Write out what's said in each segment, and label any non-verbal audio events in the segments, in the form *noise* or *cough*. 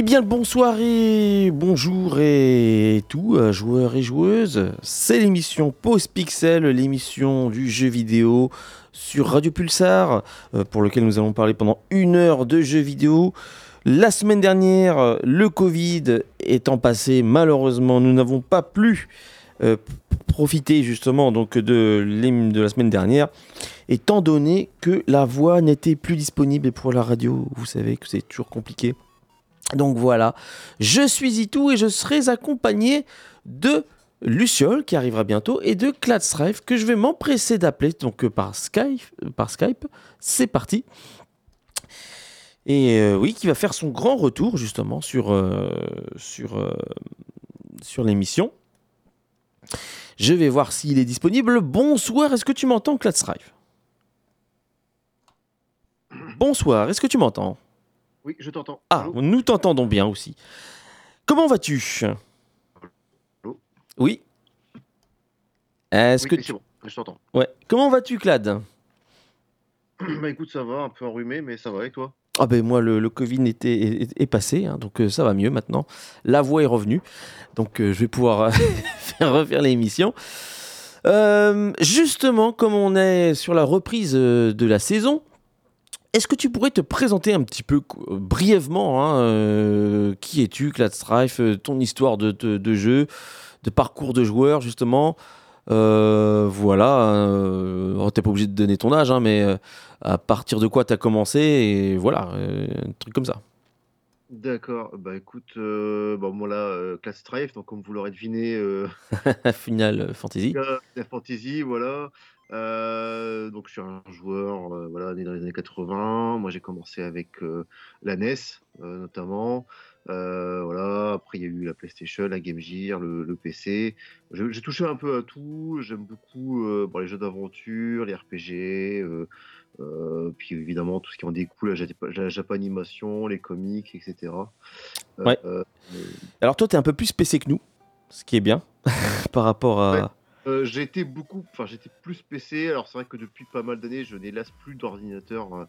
Eh bien, bonsoir et bonjour et tout, euh, joueurs et joueuses. C'est l'émission Pause Pixel, l'émission du jeu vidéo sur Radio Pulsar, euh, pour lequel nous allons parler pendant une heure de jeux vidéo. La semaine dernière, le Covid étant passé, malheureusement, nous n'avons pas pu euh, profiter justement donc de la semaine dernière, étant donné que la voix n'était plus disponible pour la radio. Vous savez que c'est toujours compliqué. Donc voilà, je suis Itou et je serai accompagné de Luciole qui arrivera bientôt et de Cladstrife que je vais m'empresser d'appeler donc euh, par Skype. euh, Par Skype. C'est parti. Et euh, oui, qui va faire son grand retour justement sur, sur, sur l'émission. Je vais voir s'il est disponible. Bonsoir, est-ce que tu m'entends, Cladstrife Bonsoir, est-ce que tu m'entends? Oui, je t'entends. ah, Allô nous t'entendons bien aussi. Comment vas-tu? Allô? Oui. Est-ce Oui, que tu... bon, je t'entends. Ouais. Comment vas-tu, Clad? *clears throat* Bah écoute, ça va, un peu enrhumé, mais ça va, et toi? Ah ben moi, le, le Covid était, est, est passé, hein, donc euh, ça va mieux maintenant. La voix est revenue, donc euh, je vais pouvoir euh, *laughs* faire refaire l'émission. Euh, justement, comme on est sur la reprise de la saison, est-ce que tu pourrais te présenter un petit peu euh, brièvement hein, euh, Qui es-tu, Clad Strife euh, Ton histoire de, de- de jeu, de parcours de joueur, justement Euh, Voilà. Euh, oh, T'es pas obligé de donner ton âge, hein, mais à partir de quoi tu as commencé Et voilà, un truc comme ça. D'accord, bah écoute, euh, bon, moi là, euh, Class Strife, donc comme vous l'aurez deviné, euh, *laughs* Final Fantasy. la Fantasy, voilà. Euh, donc je suis un joueur, euh, voilà, né dans les années 80. Moi j'ai commencé avec euh, la NES, notamment. Voilà. Après il y a eu la PlayStation, la Game Gear, le, le PC. J'ai touché un peu à tout. J'aime beaucoup bon, les jeux d'aventure, les RPG. puis évidemment tout ce qui en découle, la, Jap- la Japanimation, les comics, etc. Ouais. Alors toi, tu es un peu plus PC que nous, ce qui est bien *laughs* par rapport à... Ouais. Euh, j'ai été beaucoup, enfin j'étais plus PC. Alors c'est vrai que depuis pas mal d'années, je n'hélas plus d'ordinateur euh,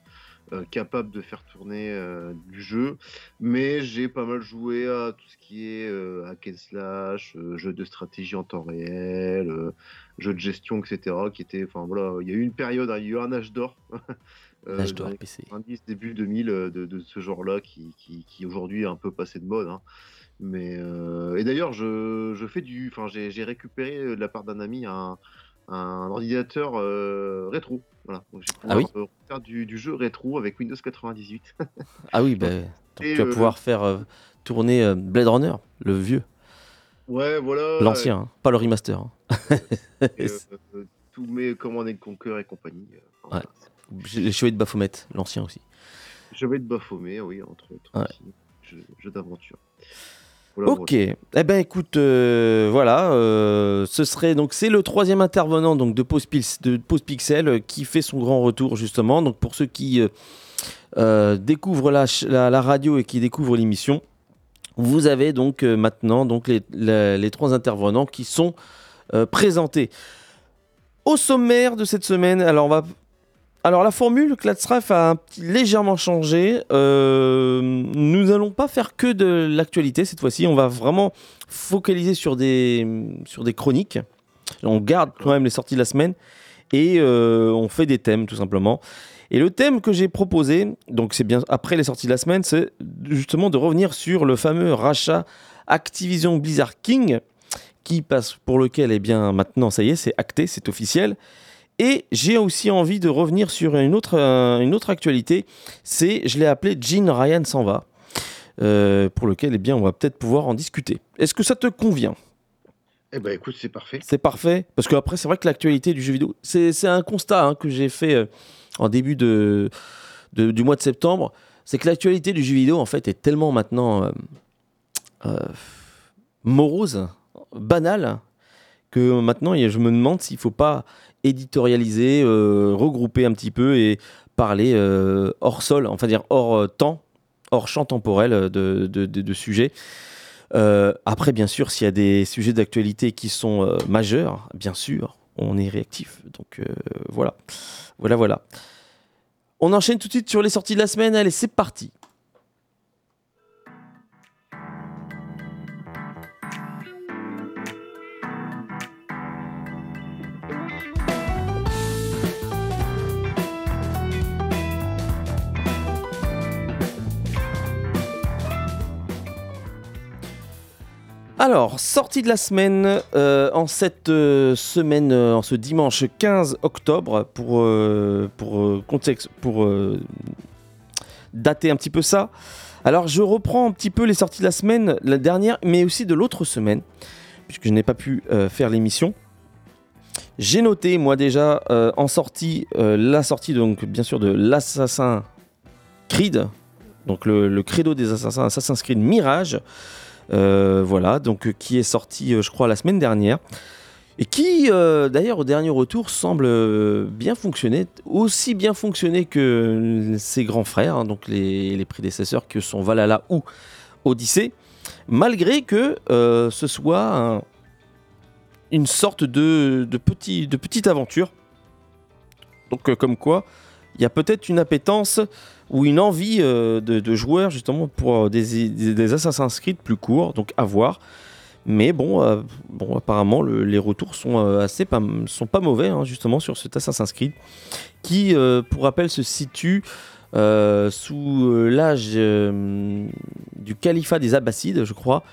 euh, capable de faire tourner euh, du jeu, mais j'ai pas mal joué à tout ce qui est euh, hack and slash, jeux de stratégie en temps réel, jeux de gestion, etc. Qui était, enfin voilà, il y a eu une période, hein, il y a eu un âge d'or. *laughs* dans d'or PC. 90, début 2000 euh, de, de ce genre-là qui, qui, qui aujourd'hui est un peu passé de mode. hein. Mais euh, et d'ailleurs, je, je fais du, enfin, j'ai j'ai récupéré de la part d'un ami un, un ordinateur euh, rétro. Voilà. Donc, Ah oui euh, faire du, du jeu rétro avec Windows 98. *laughs* Ah oui, ben, Et, tu vas euh, pouvoir faire euh, tourner euh, Blade Runner, le vieux, ouais, voilà. l'ancien, hein, pas le remaster. hein. *laughs* *laughs* Tous mes Command and Conquer et compagnie. enfin, Ouais. J'ai Les cheveux de Baphomet, l'ancien aussi. Vais être Baphomet, oui, entre autres. Ouais. aussi. Jeux, jeux d'aventure. Voilà, Ok, eh ben écoute, euh, voilà, euh, ce serait donc c'est le troisième intervenant donc de Pause, Pils- de Pause Pixel euh, qui fait son grand retour justement. Donc pour ceux qui découvrent la, radio et qui découvrent l'émission, vous avez donc maintenant donc les, les trois intervenants qui sont présentés. Au sommaire de cette semaine, alors on va alors la formule Cladstraf a un légèrement changé. Euh, nous n'allons pas faire que de l'actualité cette fois-ci. On va vraiment focaliser sur des, sur des chroniques. On garde quand même les sorties de la semaine et euh, on fait des thèmes tout simplement. Et le thème que j'ai proposé, donc c'est bien après les sorties de la semaine, c'est justement de revenir sur le fameux rachat Activision Blizzard King qui passe pour lequel, eh bien maintenant ça y est, c'est acté, c'est officiel. Et j'ai aussi envie de revenir sur une autre, euh, une autre actualité. C'est, je l'ai appelé Jean Ryan s'en va, euh, pour lequel eh bien, on va peut-être pouvoir en discuter. Est-ce que ça te convient? Eh ben écoute, c'est parfait. C'est parfait Parce qu'après, c'est vrai que l'actualité du jeu vidéo, c'est un constat hein, que j'ai fait euh, en début de, de- du mois de septembre. C'est que l'actualité du jeu vidéo, en fait, est tellement maintenant euh, euh, morose, banale, que maintenant, je me demande s'il ne faut pas éditorialiser, euh, regrouper un petit peu et parler euh, hors sol, enfin dire hors euh, temps, hors champ temporel de, de, de- sujets. Après, bien sûr, s'il y a des sujets d'actualité qui sont majeurs, bien sûr, on est réactif. Donc voilà, voilà, voilà. On enchaîne tout de suite sur les sorties de la semaine. Allez, c'est parti. Alors, sortie de la semaine, euh, en cette euh, semaine, euh, en ce dimanche 15 octobre, pour, contexte, pour dater un petit peu ça. Alors, je reprends un petit peu les sorties de la semaine, la dernière, mais aussi de l'autre semaine, puisque je n'ai pas pu faire l'émission. J'ai noté, moi déjà, en sortie, la sortie, donc bien sûr, de l'Assassin Creed, donc le credo des assassins, Assassin's Creed Mirage. Euh, voilà, donc euh, qui est sorti, euh, je crois, la semaine dernière. Et qui, d'ailleurs, au dernier retour, semble bien fonctionner, aussi bien fonctionner que ses grands frères, hein, donc les, prédécesseurs que sont Valhalla ou Odyssey, malgré que ce soit un- une sorte de, de, petit, de petite aventure. Donc, comme quoi, il y a peut-être une appétence ou une envie euh, de, joueurs justement pour euh, des, Assassin's Creed plus courts, donc à voir. Mais bon, euh, apparemment le- les retours sont assez pas, mauvais hein, justement sur cet Assassin's Creed qui, pour rappel, se situe sous l'âge du califat des Abbassides, je crois,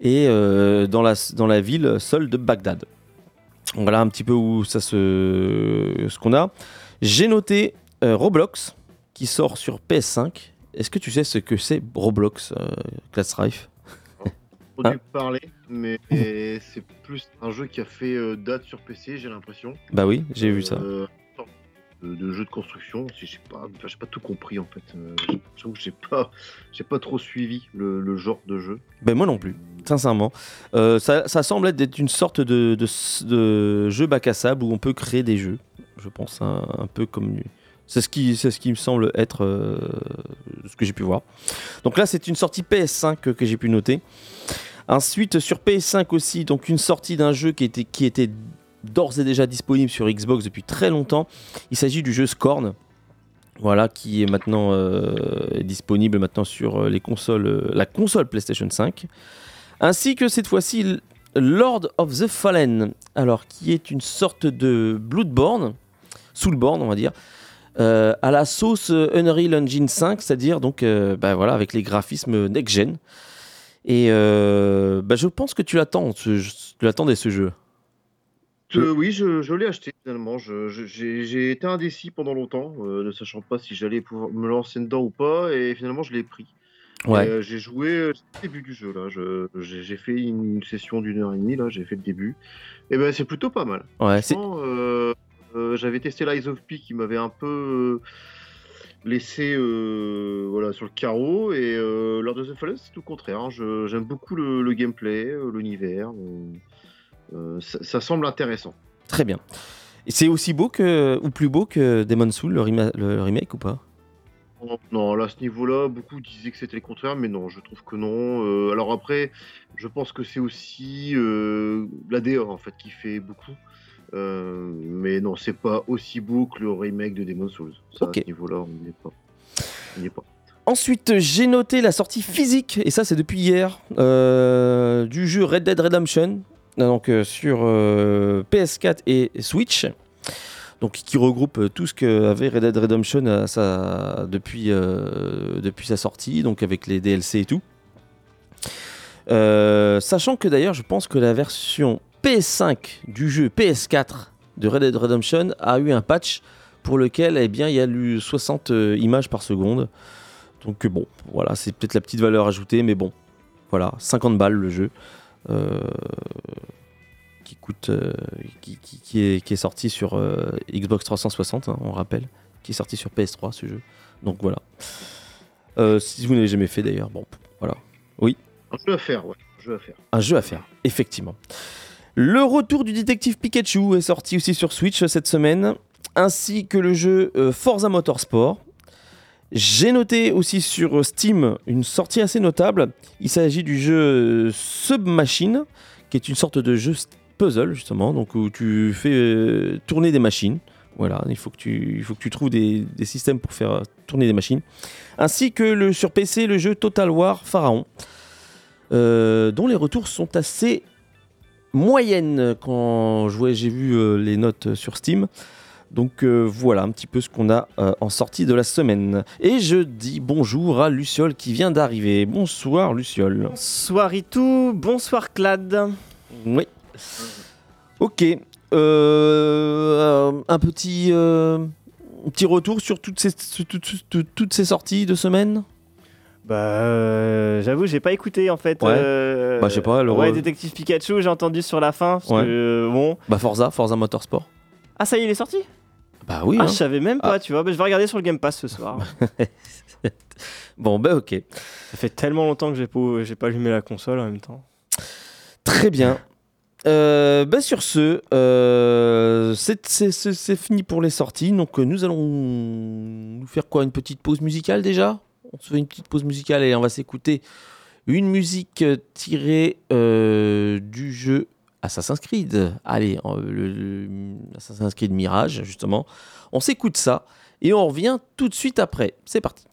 et dans, la, dans la ville seule de Bagdad. Voilà un petit peu où ça se, ce qu'on a. J'ai noté euh, Roblox qui sort sur PS5. Est-ce que tu sais ce que c'est Roblox, euh, Class Rife? A Hein? dû parler, mais c'est plus un jeu qui a fait euh, date sur PC, j'ai l'impression. Bah oui, j'ai vu ça. De, de jeu de construction, si j'ai pas, enfin, j'ai pas tout compris en fait. Euh, j'ai pas, j'ai pas trop suivi le, le genre de jeu. Ben moi non plus, sincèrement. Euh, ça, ça semble être une sorte de, de, de jeu bac à sable où on peut créer des jeux. Je pense un, un peu comme c'est ce qui me semble être euh, ce que j'ai pu voir. Donc là c'est une sortie PS5 que, que j'ai pu noter. Ensuite sur PS5 aussi donc une sortie d'un jeu qui était d'ores et déjà disponible sur Xbox depuis très longtemps. Il s'agit du jeu Scorn. Voilà, qui est maintenant euh, disponible maintenant sur euh, les consoles, euh, la console PlayStation 5, ainsi que cette fois-ci Lord of the Fallen, alors qui est une sorte de Bloodborne, Soulborne on va dire, euh, à la sauce euh, Unreal Engine 5, c'est-à-dire donc euh, bah, voilà avec les graphismes next-gen. Et euh, bah, je pense que tu l'attends, tu l'attendais ce jeu. Oui, je, je l'ai acheté finalement. J'ai été indécis pendant longtemps, ne sachant pas si j'allais pouvoir me lancer dedans ou pas, et finalement je l'ai pris. Et, Ouais. j'ai joué au début du jeu là. J'ai fait une session d'une heure et demie là. J'ai fait le début. Et ben c'est plutôt pas mal. Ouais, c'est euh, J'avais testé l'Eyes of P qui m'avait un peu euh, laissé euh, voilà, sur le carreau. Et Lord of the Fallen, c'est tout le contraire. hein. Je- J'aime beaucoup le, le gameplay, l'univers. ça, ça semble intéressant. très bien. Et c'est aussi beau que ou plus beau que Demon's Soul le, rema- le remake ou pas? Non, là, à ce niveau-là, beaucoup disaient que c'était le contraire, mais non, je trouve que non. Euh, alors après, je pense que c'est aussi euh, la DA en fait qui fait beaucoup. Euh, mais non, c'est pas aussi beau que le remake de Demon's Souls. Ça, Ok. à ce niveau-là, on n'y est pas. On est pas. Ensuite, j'ai noté la sortie physique, et ça c'est depuis hier, euh, du jeu Red Dead Redemption, donc euh, sur euh, PS4 et Switch, donc qui regroupe tout ce qu'avait Red Dead Redemption à sa- depuis, depuis sa sortie, donc avec les DLC et tout. Sachant que d'ailleurs, je pense que la version PS5 du jeu PS4 de Red Dead Redemption a eu un patch pour lequel eh bien, il y a eu 60 euh, images par seconde. Donc bon, voilà, c'est peut-être la petite valeur ajoutée, mais bon, voilà, 50 balles le jeu. euh, qui coûte, euh, qui, qui- qui est, qui est sorti sur euh, Xbox 360, hein, on rappelle, qui est sorti sur PS3 ce jeu. Donc voilà. Si vous n'avez jamais fait d'ailleurs, bon, voilà. Un jeu à faire, ouais. Un jeu à faire. Un jeu à faire, effectivement. Le retour du détective Pikachu est sorti aussi sur Switch cette semaine, ainsi que le jeu euh, Forza Motorsport. J'ai noté aussi sur Steam une sortie assez notable. Il s'agit du jeu euh, Submachine, qui est une sorte de jeu puzzle justement, donc où tu fais euh, tourner des machines. Voilà, il faut que tu, trouves des, systèmes pour faire tourner des machines. Ainsi que le, sur PC le jeu Total War Pharaon, dont les retours sont assez moyennes quand j'ai vu euh, les notes sur Steam. Donc euh, voilà un petit peu ce qu'on a euh, en sortie de la semaine. Et je dis bonjour à Luciole qui vient d'arriver. Bonsoir Luciole. Bonsoir Itou, bonsoir Clad. Oui. Ok. Euh, un petit, petit retour sur toutes ces, sur toutes, toutes- toutes ces sorties de semaine? Bah, euh, j'avoue, j'ai pas écouté en fait. Ouais. euh, Bah, je sais pas, le Ouais, Détective Pikachu, j'ai entendu sur la fin. Parce Ouais. que, euh, bon. Bah Forza, Forza Motorsport. Ah, ça y est, il est sorti? Bah oui. Ah, hein. je savais même pas, tu vois. Bah, je vais regarder sur le Game Pass ce soir. *laughs* Bon bah ok. ça fait tellement longtemps que j'ai pas, j'ai pas allumé la console en même temps. Très bien. Euh, bah, sur ce, euh, c'est- fini pour les sorties. Donc nous allons nous faire quoi? Une petite pause musicale déjà? On se fait une petite pause musicale et on va s'écouter une musique tirée euh, du jeu Assassin's Creed. Allez, le, le- Assassin's Creed Mirage justement. On s'écoute ça et on revient tout de suite après. C'est parti.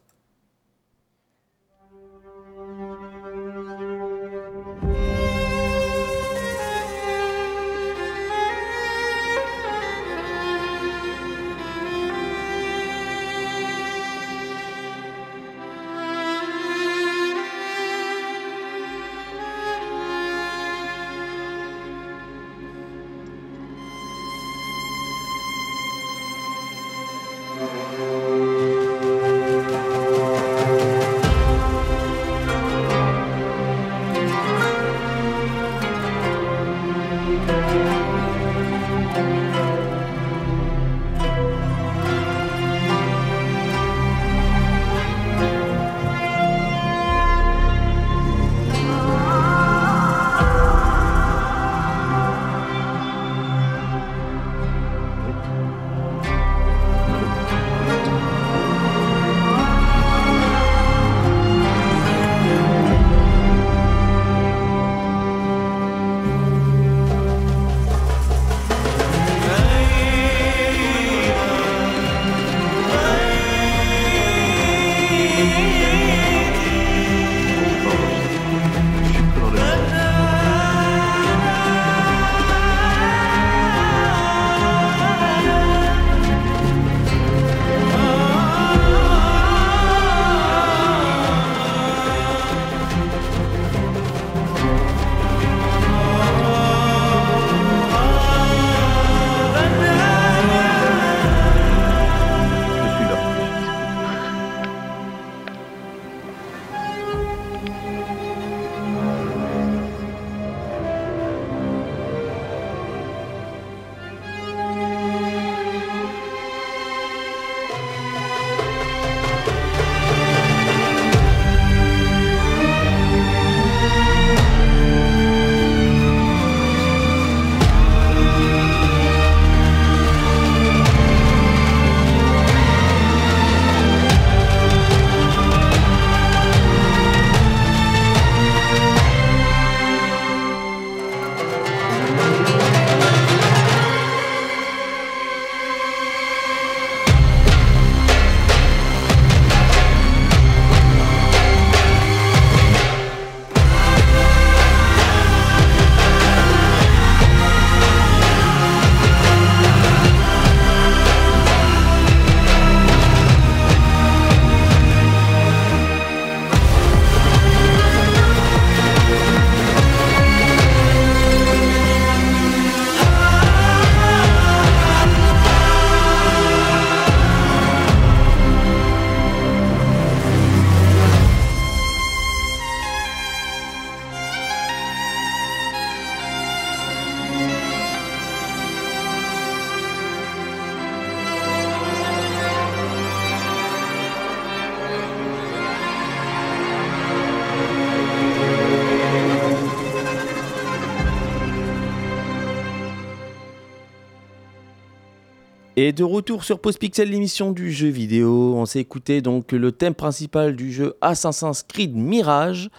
De retour sur Pause Pixel, l'émission du jeu vidéo. On s'est écouté donc le thème principal du jeu Assassin's Creed Mirage.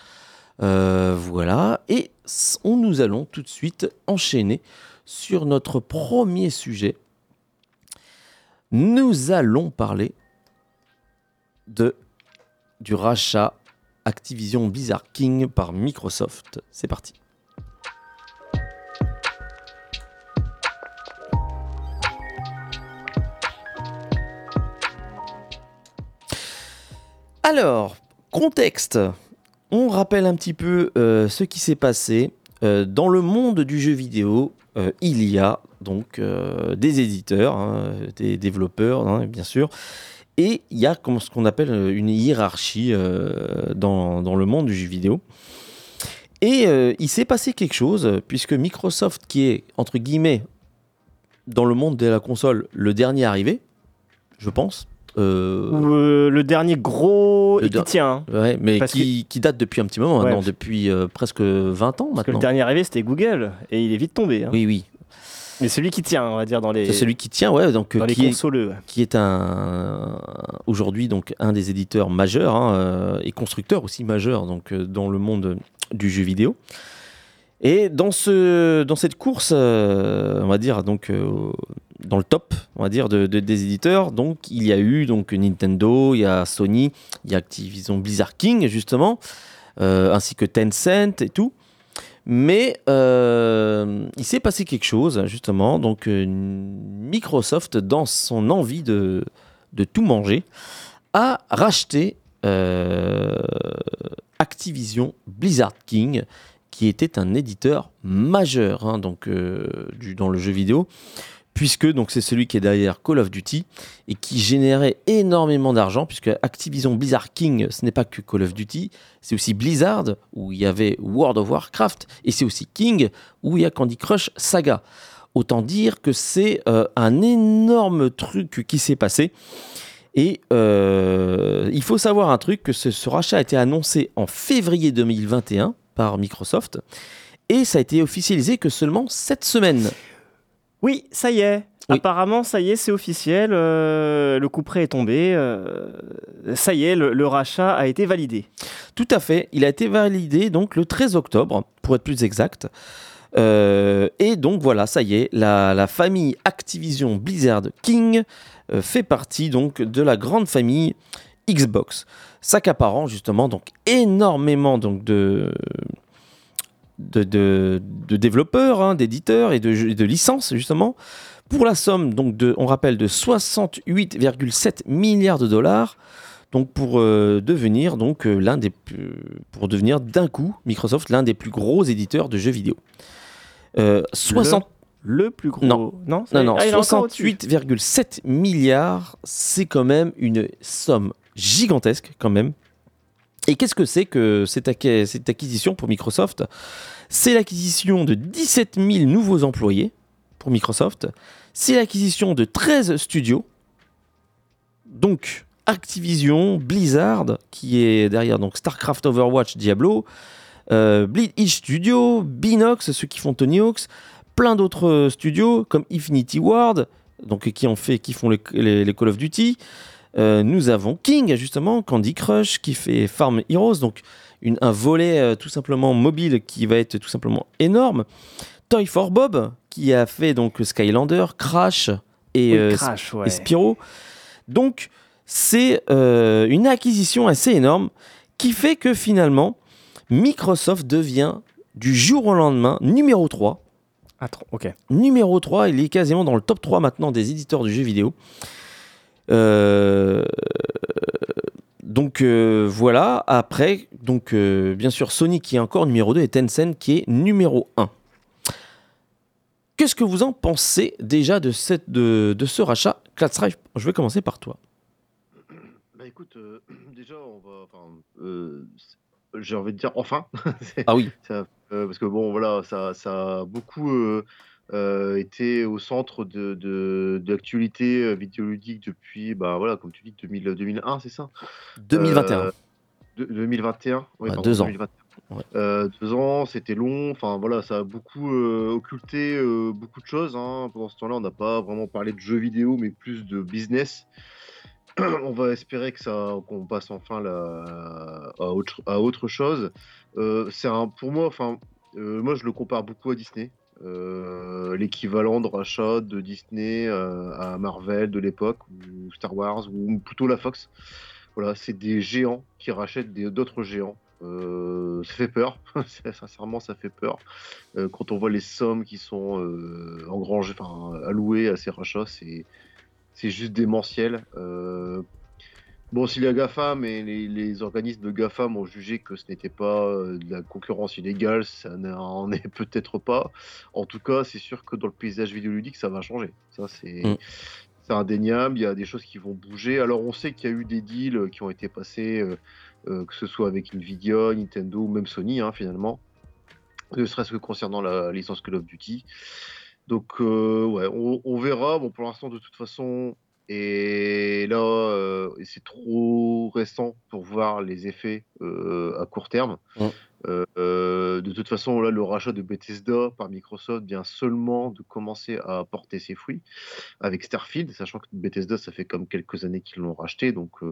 Euh, voilà. Et on, nous allons tout de suite enchaîner sur notre premier sujet. Nous allons parler de, du rachat Activision Blizzard King par Microsoft. C'est parti. Alors, contexte. On rappelle un petit peu euh, ce qui s'est passé. Euh, dans le monde du jeu vidéo, euh, il y a donc des éditeurs, hein, des développeurs, hein, bien sûr. Et il y a ce qu'on appelle une hiérarchie dans, le monde du jeu vidéo. Et il s'est passé quelque chose, puisque Microsoft, qui est, entre guillemets, dans le monde de la console, le dernier arrivé, je pense, euh, euh, le dernier gros le qui tient. Hein. mais qui, date depuis un petit moment maintenant, depuis euh, presque 20 ans Parce que le dernier arrivé c'était Google et il est vite tombé. Hein. Oui, oui. Mais celui qui tient, on va dire dans les. C'est celui qui tient, ouais. Donc dans qui les. Est, qui est un aujourd'hui donc un des éditeurs majeurs hein, et constructeurs aussi majeurs donc dans le monde du jeu vidéo. Et dans, ce, dans cette course, on va dire, donc, dans le top, on va dire, de, des éditeurs. Donc, il y a eu donc Nintendo, il y a Sony, il y a Activision Blizzard King, justement, euh, ainsi que Tencent et tout. Mais euh, il s'est passé quelque chose, justement. Donc, euh, Microsoft, dans son envie de, de tout manger, a racheté Activision Blizzard King, qui était un éditeur majeur hein, donc, du, dans le jeu vidéo puisque c'est celui qui est derrière Call of Duty et qui générait énormément d'argent, puisque Activision Blizzard King, ce n'est pas que Call of Duty, c'est aussi Blizzard, où il y avait World of Warcraft, et c'est aussi King, où il y a Candy Crush Saga. Autant dire que c'est euh, un énorme truc qui s'est passé. Et euh, il faut savoir un truc, que ce rachat a été annoncé en février 2021 par Microsoft, et ça a été officialisé que seulement cette semaine. Oui, ça y est. Apparemment, ça y est, c'est officiel. Euh, le coup près est tombé. Euh, ça y est, le, rachat a été validé. Tout à fait. Il a été validé donc le 13 octobre, pour être plus exact. Euh, et donc voilà, ça y est, la, famille Activision Blizzard King fait partie donc de la grande famille Xbox, s'accaparant justement donc énormément donc de de, développeurs, hein, d'éditeurs et de, de, licences justement, pour la somme donc de, on rappelle, de 68,7 milliards de dollars. Donc pour euh, devenir donc euh, l'un des pour devenir d'un coup Microsoft l'un des plus gros éditeurs de jeux vidéo. 60 euh, le, plus gros Non, non, non, 68,7 ah, milliards, c'est quand même une somme gigantesque quand même et qu'est-ce que c'est que cette, acquisition pour Microsoft? C'est l'acquisition de 17 000 nouveaux employés pour Microsoft. C'est l'acquisition de 13 studios. Donc Activision, Blizzard, qui est derrière donc StarCraft, Overwatch, Diablo, euh, Bleed Edge Studio, Binox, ceux qui font Tony Hawk's, plein d'autres studios comme Infinity Ward, qui, ont fait, qui font les Call of Duty. Euh, nous avons King, justement, Candy Crush, qui fait Farm Heroes, donc un volet euh, tout simplement mobile qui va être tout simplement énorme. Toy for Bob, qui a fait donc Skylander, Crash et, euh, Spyro. Donc, c'est une acquisition assez énorme qui fait que finalement, Microsoft devient du jour au lendemain numéro 3. Ah, ok. Numéro 3, il est quasiment dans le top 3 maintenant des éditeurs de jeux vidéo. Euh, donc euh, voilà, après, donc euh, bien sûr Sony qui est encore numéro 2 et Tencent qui est numéro 1. Qu'est-ce que vous en pensez déjà de, cette, de, de ce rachat Klatsreich, je vais commencer par toi. Bah écoute, *clears throat* déjà, on va. J'ai envie de dire enfin. *laughs* ah oui. parce que bon, voilà, ça, ça a beaucoup euh, était au centre de, de, l'actualité euh, vidéoludique depuis, bah voilà, comme tu dis, 2000, 2001, c'est ça? 2021. 2021, oui, deux ans. Euh, deux ans, c'était long. Enfin voilà, ça a beaucoup occulté beaucoup de choses. Hein. Pendant ce temps-là, on n'a pas vraiment parlé de jeux vidéo, mais plus de business. *clears throat* on va espérer que ça, qu'on passe enfin la, à, autre, à autre chose. c'est un, pour moi, enfin, moi je le compare beaucoup à Disney. Euh, l'équivalent de rachat de Disney euh, à Marvel de l'époque, ou Star Wars, ou plutôt la Fox. Voilà, c'est des géants qui rachètent d'autres géants. Euh, ça fait peur, *laughs* sincèrement, ça fait peur. quand on voit les sommes qui sont engrangées, enfin, allouées à ces rachats, c'est juste démentiel. Bon, si les GAFAM et les, organismes de GAFAM ont jugé que ce n'était pas euh, de la concurrence illégale, ça n'en est peut-être pas. En tout cas, c'est sûr que dans le paysage vidéoludique, ça va changer. Ça, c'est mm. indéniable. Il y a des choses qui vont bouger. Alors, on sait qu'il y a eu des deals qui ont été passés, euh, euh, que ce soit avec Nvidia, Nintendo ou même Sony, hein, finalement. Ne serait-ce que concernant la licence Call of Duty. Donc, ouais, on, on verra. Bon, pour l'instant, de toute façon, et là, euh, c'est trop récent pour voir les effets euh, à court terme. Euh, de toute façon, là, le rachat de Bethesda par Microsoft vient seulement de commencer à porter ses fruits avec Starfield, sachant que Bethesda, ça fait comme quelques années qu'ils l'ont racheté, donc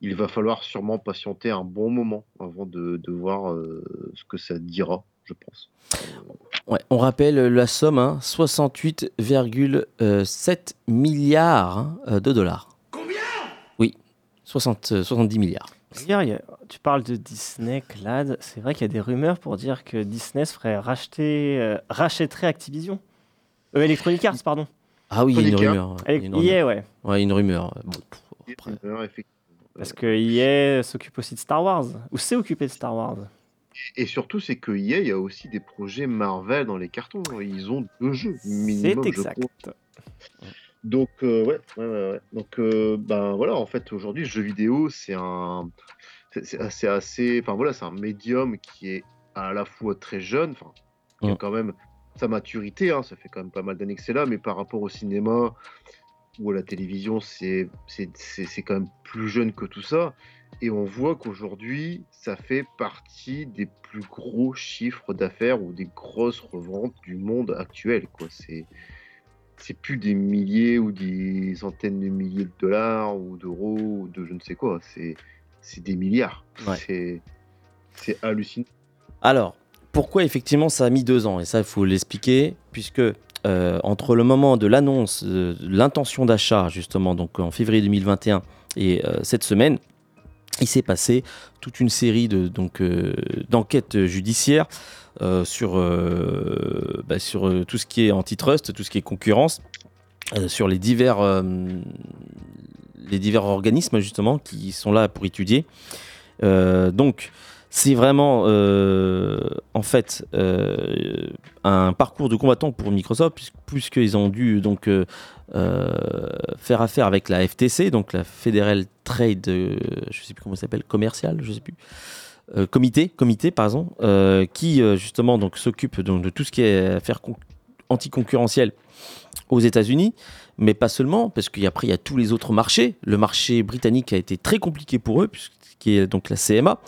il va falloir sûrement patienter un bon moment avant de, de voir ce que ça dira, je pense on rappelle la somme, 68,7 hein, milliards hein, euh, de dollars. Combien? Oui, 60, 70 milliards. tu parles de Disney, Clad. C'est vrai qu'il y a des rumeurs pour dire que Disney se ferait racheter, euh, rachèterait Activision. Euh, Electronic Arts, pardon. Ah oui, il y a une rumeur. Il y a, ouais. Ouais, une rumeur. Parce que EA s'occupe aussi de Star Wars, ou s'est occupé de Star Wars. Et surtout, c'est que EA, il y a aussi des projets Marvel dans les cartons. Ils ont deux jeux minimum. C'est exact. Donc, euh, ouais, ouais, ouais, Donc, euh, ben voilà, en fait, aujourd'hui, le jeu vidéo, c'est un. C'est assez. Enfin, voilà, c'est un médium qui est à la fois très jeune, enfin, qui a quand même sa maturité, hein, ça fait quand même pas mal d'années que c'est là, mais par rapport au cinéma ou à la télévision, c'est quand même plus jeune que tout ça. Et on voit qu'aujourd'hui, ça fait partie des plus gros chiffres d'affaires ou des grosses reventes du monde actuel. Quoi. C'est, c'est plus des milliers ou des centaines de milliers de dollars ou d'euros ou de je ne sais quoi. C'est, c'est des milliards. C'est, c'est hallucinant. Alors, pourquoi effectivement ça a mis deux ans? Et ça, il faut l'expliquer, puisque euh, entre le moment de l'annonce, de l'intention d'achat, justement, donc en février 2021, et euh, cette semaine, il s'est passé toute une série de, donc, euh, d'enquêtes judiciaires euh, sur, euh, bah, sur tout ce qui est antitrust, tout ce qui est concurrence, sur les divers, les divers organismes justement qui sont là pour étudier. donc, c'est vraiment en fait un parcours de combattant pour Microsoft puisqu'ils ont dû donc euh, faire affaire avec la FTC, donc la Federal Trade, euh, je sais plus comment ça s'appelle, commercial, je sais plus. Euh, comité, comité, pardon, qui justement donc s'occupe donc de tout ce qui est affaires anticoncurrentielles aux États-Unis, mais pas seulement, parce qu'après il y a tous les autres marchés. Le marché britannique a été très compliqué pour eux, puisqu'il est donc la CMA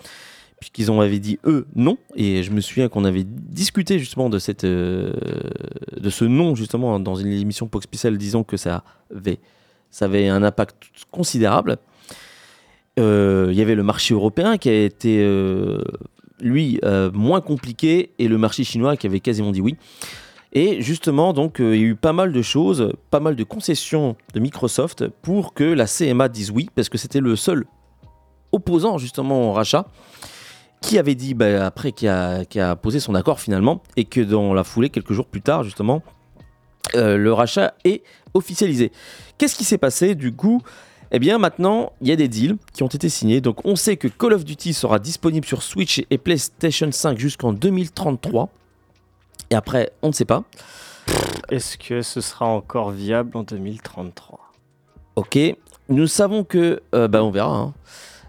puisqu'ils ont avait dit eux non. Et je me souviens qu'on avait discuté justement de cette euh, de ce non justement dans une émission Pox Pixel disant que ça avait ça avait un impact considérable. Euh, il y avait le marché européen qui a été euh, lui moins compliqué et le marché chinois qui avait quasiment dit oui. Et justement, donc, il y a eu pas mal de choses, pas mal de concessions de Microsoft pour que la CMA dise oui, parce que c'était le seul opposant justement au rachat qui avait dit, bah, après, qui a, qui a, posé son accord finalement, et que dans la foulée, quelques jours plus tard, justement, euh, le rachat est officialisé. Qu'est-ce qui s'est passé du coup? Eh bien, maintenant, il y a des deals qui ont été signés. Donc, on sait que Call of Duty sera disponible sur Switch et PlayStation 5 jusqu'en 2033. Et après, on ne sait pas. Est-ce que ce sera encore viable en 2033 Ok. Nous savons que. Euh, bah, on verra. Hein.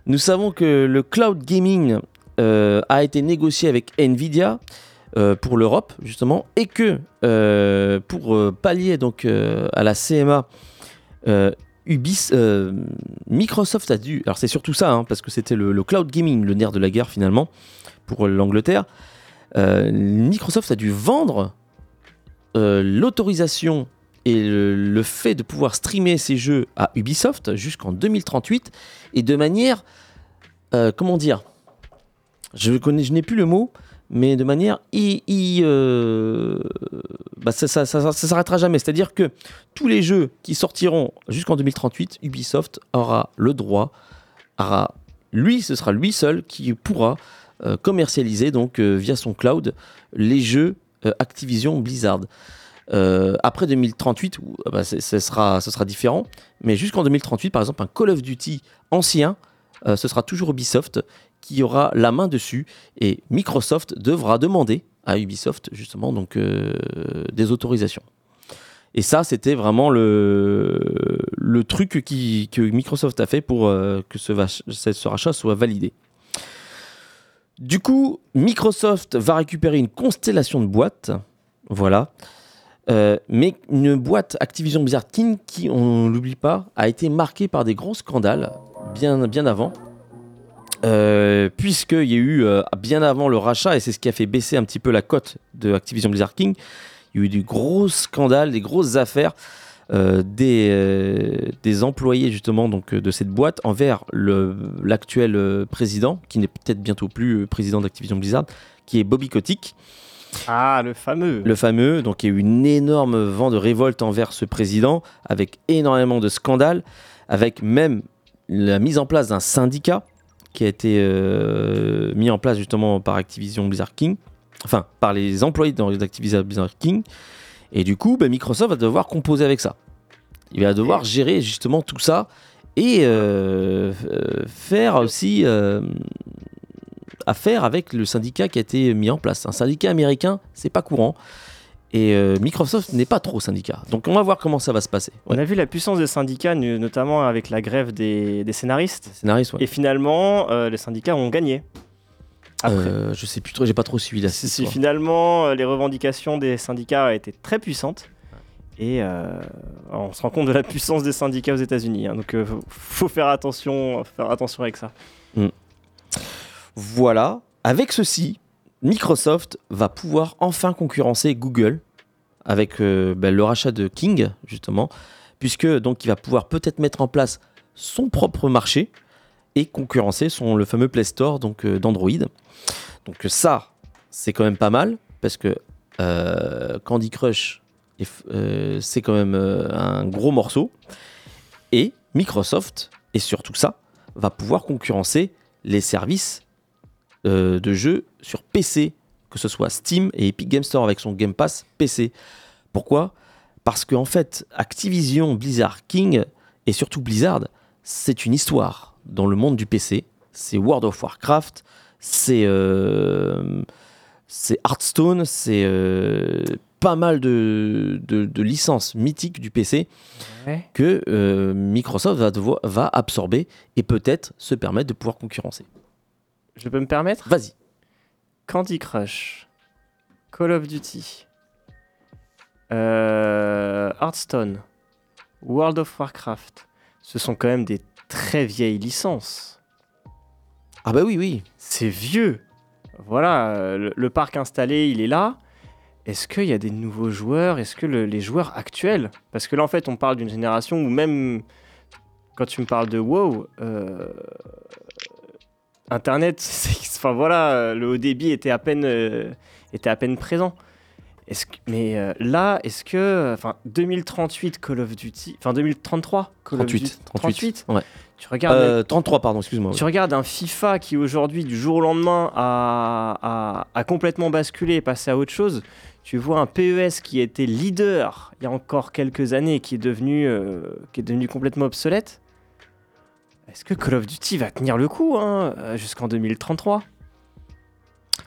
Nous savons que le cloud gaming a été négocié avec Nvidia euh, pour l'Europe justement et que euh, pour pallier donc à la CMA Ubis, Microsoft a dû, alors c'est surtout ça, hein, parce que c'était le, cloud gaming, le nerf de la guerre finalement, pour l'Angleterre, Microsoft a dû vendre l'autorisation et le, fait de pouvoir streamer ses jeux à Ubisoft jusqu'en 2038, et de manière, comment dire, je, n'ai plus le mot, mais de manière. Euh, bah, ça, ça, ça, s'arrêtera jamais. C'est-à-dire que tous les jeux qui sortiront jusqu'en 2038, Ubisoft aura le droit, aura, lui, ce sera lui seul qui pourra euh, commercialiser donc euh, via son cloud les jeux Activision Blizzard. Après 2038, où, bah, ce sera, différent. Mais jusqu'en 2038, par exemple, un Call of Duty ancien, ce sera toujours Ubisoft qui aura la main dessus. Et Microsoft devra demander à Ubisoft, justement, donc, euh, des autorisations. Et ça, c'était vraiment le, truc que Microsoft a fait pour euh, que ce rachat soit validé. Du coup, Microsoft va récupérer une constellation de boîtes. Voilà. Euh, mais une boîte Activision Blizzard King qui, on ne l'oublie pas, a été marquée par des gros scandales bien, bien avant. Euh, Puisqu'il y a eu, euh, bien avant le rachat, et c'est ce qui a fait baisser un petit peu la cote de Activision Blizzard King, il y a eu des gros scandales, des grosses affaires euh, des, des employés justement donc, de cette boîte envers l'actuel président, qui n'est peut-être bientôt plus président d'Activision Blizzard, qui est Bobby Kotick. Ah, le fameux. Le fameux, donc il y a eu une énorme vent de révolte envers ce président, avec énormément de scandales, avec même la mise en place d'un syndicat qui a été euh, mis en place justement par Activision Blizzard King, enfin par les employés d'Activision Blizzard King, et du coup bah, Microsoft va devoir composer avec ça. Il va devoir gérer justement tout ça et euh, euh, faire aussi affaire avec le syndicat qui a été mis en place. Un syndicat américain, c'est pas courant. Et euh, Microsoft n'est pas trop syndicat. Donc on va voir comment ça va se passer. On a vu la puissance des syndicats, notamment avec la grève des, des scénaristes. Scénariste, ouais. Et finalement, euh, les syndicats ont gagné. Après. Euh, je sais plus trop, j'ai pas trop suivi la Si, si, finalement, euh, les revendications des syndicats étaient très puissantes. Et on se rend compte de la puissance des syndicats aux États-Unis. hein. donc, il faut, faire attention, faut faire attention avec ça. Voilà. Avec ceci, Microsoft va pouvoir enfin concurrencer Google avec euh, ben, le rachat de King, justement, puisque donc il va pouvoir peut-être mettre en place son propre marché et concurrencer son, le fameux Play Store donc euh, d'Android. Donc ça, c'est quand même pas mal, parce que euh, Candy Crush, c'est quand même un gros morceau. Et Microsoft, et surtout ça, va pouvoir concurrencer les services euh, de jeux sur PC, que ce soit Steam et Epic Game Store avec son Game Pass PC. Pourquoi? Parce qu'en fait, Activision, Blizzard King et surtout Blizzard, c'est une histoire dans le monde du PC. C'est World of Warcraft, c'est euh, Hearthstone, c'est euh, pas mal de, de- de licences mythiques du PC que euh, Microsoft va, devoir, va absorber et peut-être se permettre de pouvoir concurrencer. Je peux me permettre Vas-y. Candy Crush, Call of Duty, euh, Hearthstone, World of Warcraft, ce sont quand même des très vieilles licences. Ah bah oui, oui. C'est vieux. Voilà, euh, le, le parc installé, il est là. Est-ce qu'il y a des nouveaux joueurs? Est-ce que le- les joueurs actuels? Parce que là, en fait, on parle d'une génération où même quand tu me parles de WoW, euh, Internet, *laughs* enfin voilà, le haut débit était à peine, euh, était à peine présent. Est-ce que- mais euh, là, est-ce que, enfin, 2038 Call of Duty, enfin 2033 Call of 38, Duty, 38, ouais. Tu regardes, même- Euh, 33, pardon, excuse-moi. tu regardes un FIFA qui aujourd'hui, du jour au lendemain, a, a- a complètement basculé et passé à autre chose. Tu vois un PES qui était leader il y a encore quelques années et qui est devenu, qui est devenu complètement obsolète. Est-ce que Call of Duty va tenir le coup hein, euh, jusqu'en 2033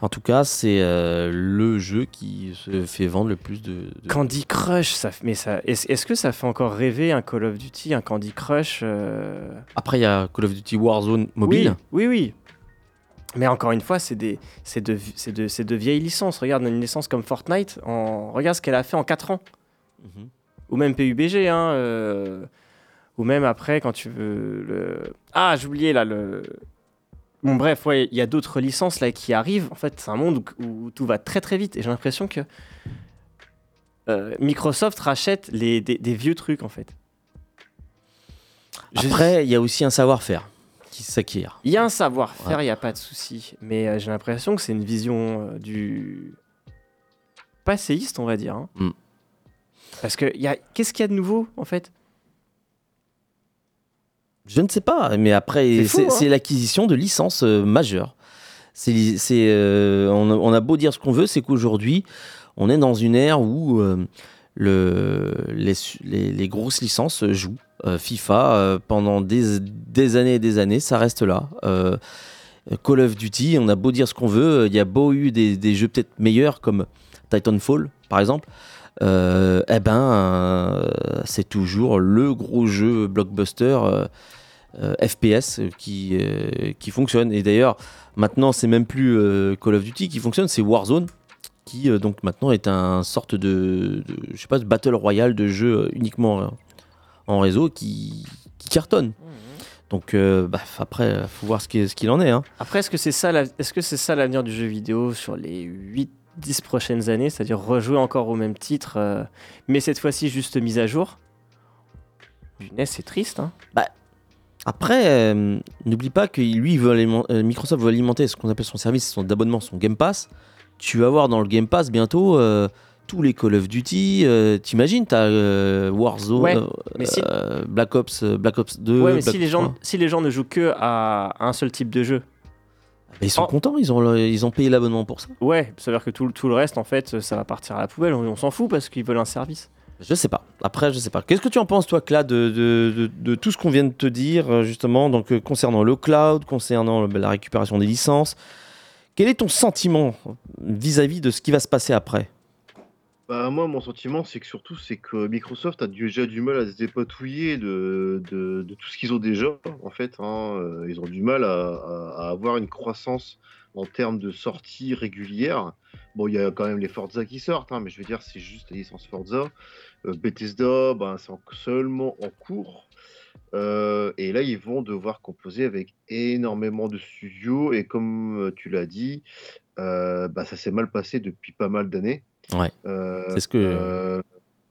En tout cas, c'est euh, le jeu qui se fait vendre le plus de. de- Candy Crush, ça, mais ça, est-ce, que ça fait encore rêver un Call of Duty, un Candy Crush euh, Après, il y a Call of Duty Warzone mobile. Oui, oui, oui. Mais encore une fois, c'est des, c'est de, vieilles licences. Regarde une licence comme Fortnite, en, regarde ce qu'elle a fait en 4 ans. Mhm. Ou même PUBG, hein. euh, ou même après, quand tu veux. Le... Ah, j'ai oublié là le. Bon, bref, ouais, il y a d'autres licences là qui arrivent. En fait, c'est un monde où, où tout va très très vite. Et j'ai l'impression que euh, Microsoft rachète les, des, des vieux trucs en fait. Après, il y a aussi un savoir-faire qui s'acquiert. Il y a un savoir-faire, il n'y a pas de souci. Mais euh, j'ai l'impression que c'est une vision euh, du passéiste, on va dire. hein. Mm. Parce que y a... qu'est-ce qu'il y a de nouveau, en fait? Je ne sais pas, mais après, C'est hein. l'acquisition de licences euh, majeures. C'est, euh, on, a- on a beau dire ce qu'on veut, c'est qu'aujourd'hui, on est dans une ère où euh, le, les, les, les grosses licences jouent. FIFA, pendant des, des, années et des années, ça reste là. Call of Duty, on a beau dire ce qu'on veut, il y a beau eu des, des jeux peut-être meilleurs comme Titanfall, par exemple. Euh, eh ben, euh, c'est toujours le gros jeu blockbuster euh, FPS qui, qui fonctionne. Et d'ailleurs, maintenant, c'est même plus Call of Duty qui fonctionne, c'est Warzone qui donc maintenant est un sorte de, de, je sais pas de battle royale de jeu uniquement en réseau qui, qui cartonne. Mmh. Donc bah, après, faut voir ce qu'il ce qu'il en est. Hein. Après, est-ce que c'est ça, est-ce que c'est ça l'avenir du jeu vidéo sur les 8 10 prochaines années, c'est-à-dire rejouer encore au même titre, euh, mais cette fois-ci juste mise à jour Punaise, c'est triste. Hein bah, après, euh, n'oublie pas que lui, il veut euh, Microsoft veut alimenter ce qu'on appelle son service son d'abonnement, son Game Pass. Tu vas voir dans le Game Pass bientôt euh, tous les Call of Duty. T'imagines, t'as Warzone, Ouais, mais si- Black Ops, Black Ops 2. Ouais, mais Black si les, gens, 3. si les gens ne jouent que à un seul type de jeu, ils sont Oh. contents, ils ont, ils ont payé l'abonnement pour ça. ouais, ça veut dire que tout, tout le reste, en fait, ça va partir à la poubelle. On, on s'en fout parce qu'ils veulent un service. Je sais pas. Après, je sais pas. Qu'est-ce que tu en penses, toi, Claude, de, de, de- de tout ce qu'on vient de te dire, euh, justement, donc euh, concernant le cloud, concernant la récupération des licences? Quel est ton sentiment vis-à-vis de ce qui va se passer après? Bah, moi, mon sentiment, c'est que surtout, c'est que Microsoft a déjà du mal à se dépatouiller de, tout ce qu'ils ont déjà, en fait. hein. Euh, Ils ont du mal à, avoir une croissance en termes de sorties régulières. Bon, il y a quand même les Forza qui sortent, hein, mais je veux dire, c'est juste la licence Forza. Euh, Bethesda, ben, c'est en- seulement en cours. Euh, et là, ils vont devoir composer avec énormément de studios. Et comme tu l'as dit, bah, ça s'est mal passé depuis pas mal d'années. Ouais. Euh, C'est ce que- euh,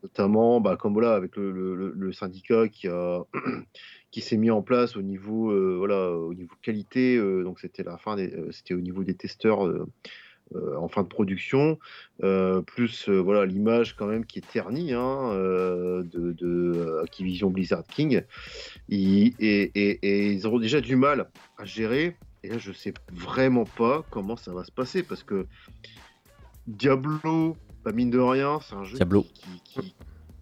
notamment, bah, comme voilà, avec le, le- le- le syndicat qui a *clears throat* qui s'est mis en place au niveau euh, voilà au niveau qualité. euh, donc c'était la fin des, euh, c'était au niveau des testeurs. en fin de production, plus voilà l'image quand même qui est ternie hein, de, de Activision Blizzard King, Ils- et, et- et ils auront déjà du mal à gérer. Et là, je sais vraiment pas comment ça va se passer parce que Diablo, pas mine de rien, c'est un jeu Diablo. qui, qui,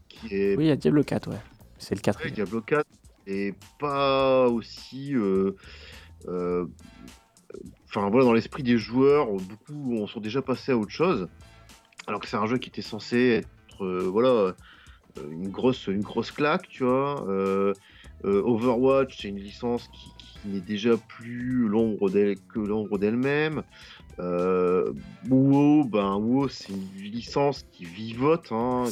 qui est Oui, il y a Diablo 4, ouais. C'est le 4. Ouais, Diablo 4 et pas aussi. euh, euh, Enfin voilà, dans l'esprit des joueurs, beaucoup on sont déjà passés à autre chose. Alors que c'est un jeu qui était censé être euh, voilà une grosse une grosse claque, tu vois. Euh, euh, Overwatch, c'est une licence qui, qui n'est déjà plus l'ombre d'elle que l'ombre d'elle-même. Euh, WoW, ben c'est une licence qui vivote, hein,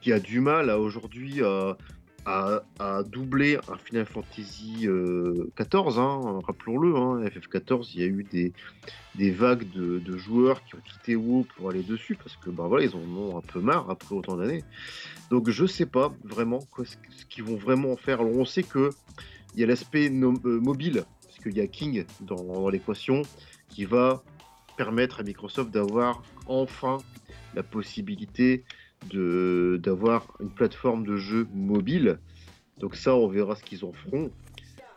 qui a du mal à aujourd'hui à, à, doubler un Final Fantasy euh, 14, hein, rappelons-le, hein, FF14, il y a eu des, vagues de, joueurs qui ont quitté WoW pour aller dessus parce que ben voilà, ils en ont un peu marre après autant d'années. Donc je sais pas vraiment ce, qu'ils vont vraiment faire. On sait que il y a l'aspect euh, mobile, parce qu'il y a King dans l'équation qui va permettre à Microsoft d'avoir enfin la possibilité d'avoir une plateforme de jeu mobile. Donc ça, on verra ce qu'ils en feront.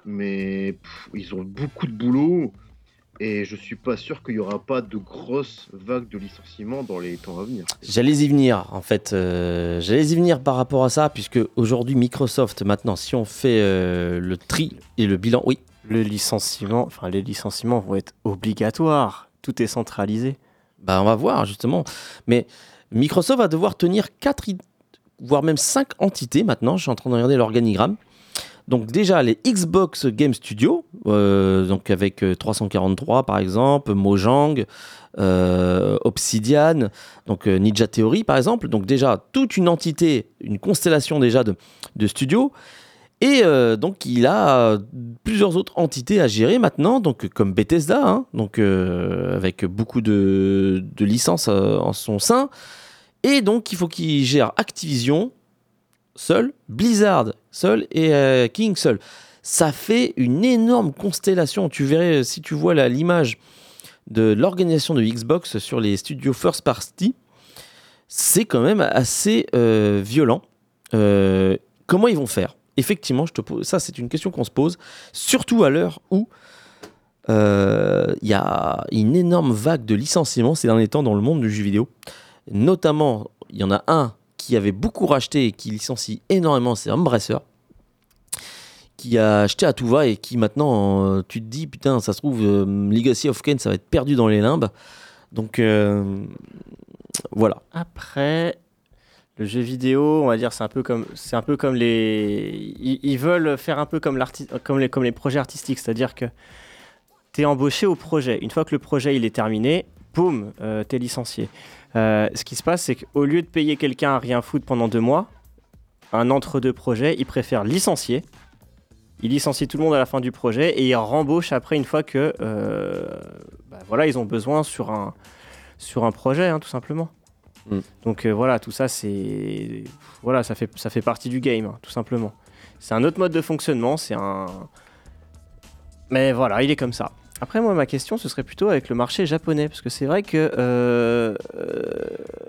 Mais ils ont beaucoup de boulot et je suis pas sûr qu'il y aura pas de grosses vagues de licenciements dans les temps à venir. J'allais y venir, en fait. euh, J'allais y venir par rapport à ça, puisque aujourd'hui, Microsoft, maintenant, si on fait euh, le tri et le bilan, oui, Le licenciement, enfin, les licenciements vont être obligatoires. Tout est centralisé. Bah, on va voir justement. Mais Microsoft va devoir tenir 4, voire même 5 entités maintenant. Je suis en train de regarder l'organigramme. Donc déjà les Xbox Game Studios, euh, donc avec euh, 343 par exemple, Mojang, euh, Obsidian, donc euh, Ninja Theory par exemple. Donc déjà toute une entité, une constellation déjà de, de studios. Et euh, donc il a plusieurs autres entités à gérer maintenant, donc comme Bethesda, hein, donc euh, avec beaucoup de, licences euh, en son sein. Et donc il faut qu'il gère Activision seul, Blizzard seul et euh, King seul. Ça fait une énorme constellation. Tu verrais euh, si tu vois l'image de l'organisation de Xbox sur les studios first party, c'est quand même assez euh, violent. Euh, comment ils vont faire? Effectivement, je te pose, ça c'est une question qu'on se pose, surtout à l'heure où euh, il y a une énorme vague de licenciements ces derniers temps dans le monde du jeu vidéo. Notamment, il y en a un qui avait beaucoup racheté et qui licencie énormément, c'est Embracer. Qui a acheté à tout va et qui maintenant, euh, tu te dis, putain, ça se trouve, euh, Legacy of Kain, ça va être perdu dans les limbes. Donc voilà. Après, le jeu vidéo, on va dire, c'est un peu comme, c'est un peu comme les, ils, veulent faire un peu comme comme les, comme les projets artistiques, c'est-à-dire que tu es embauché au projet. Une fois que le projet il est terminé, boum, euh, tu es licencié. Euh, ce qui se passe, c'est qu'au lieu de payer quelqu'un à rien foutre pendant deux mois, un entre-deux projets, ils préfèrent licencier. Ils licencient tout le monde à la fin du projet et ils rembauchent après une fois que, euh, bah, voilà, ils ont besoin sur un, sur un projet, hein, tout simplement. Mm. Donc euh, voilà, tout ça, c'est, voilà, ça fait, ça fait partie du game, hein, tout simplement. C'est un autre mode de fonctionnement, c'est un, mais voilà, il est comme ça. Après, moi, ma question, ce serait plutôt avec le marché japonais, parce que c'est vrai que euh, euh,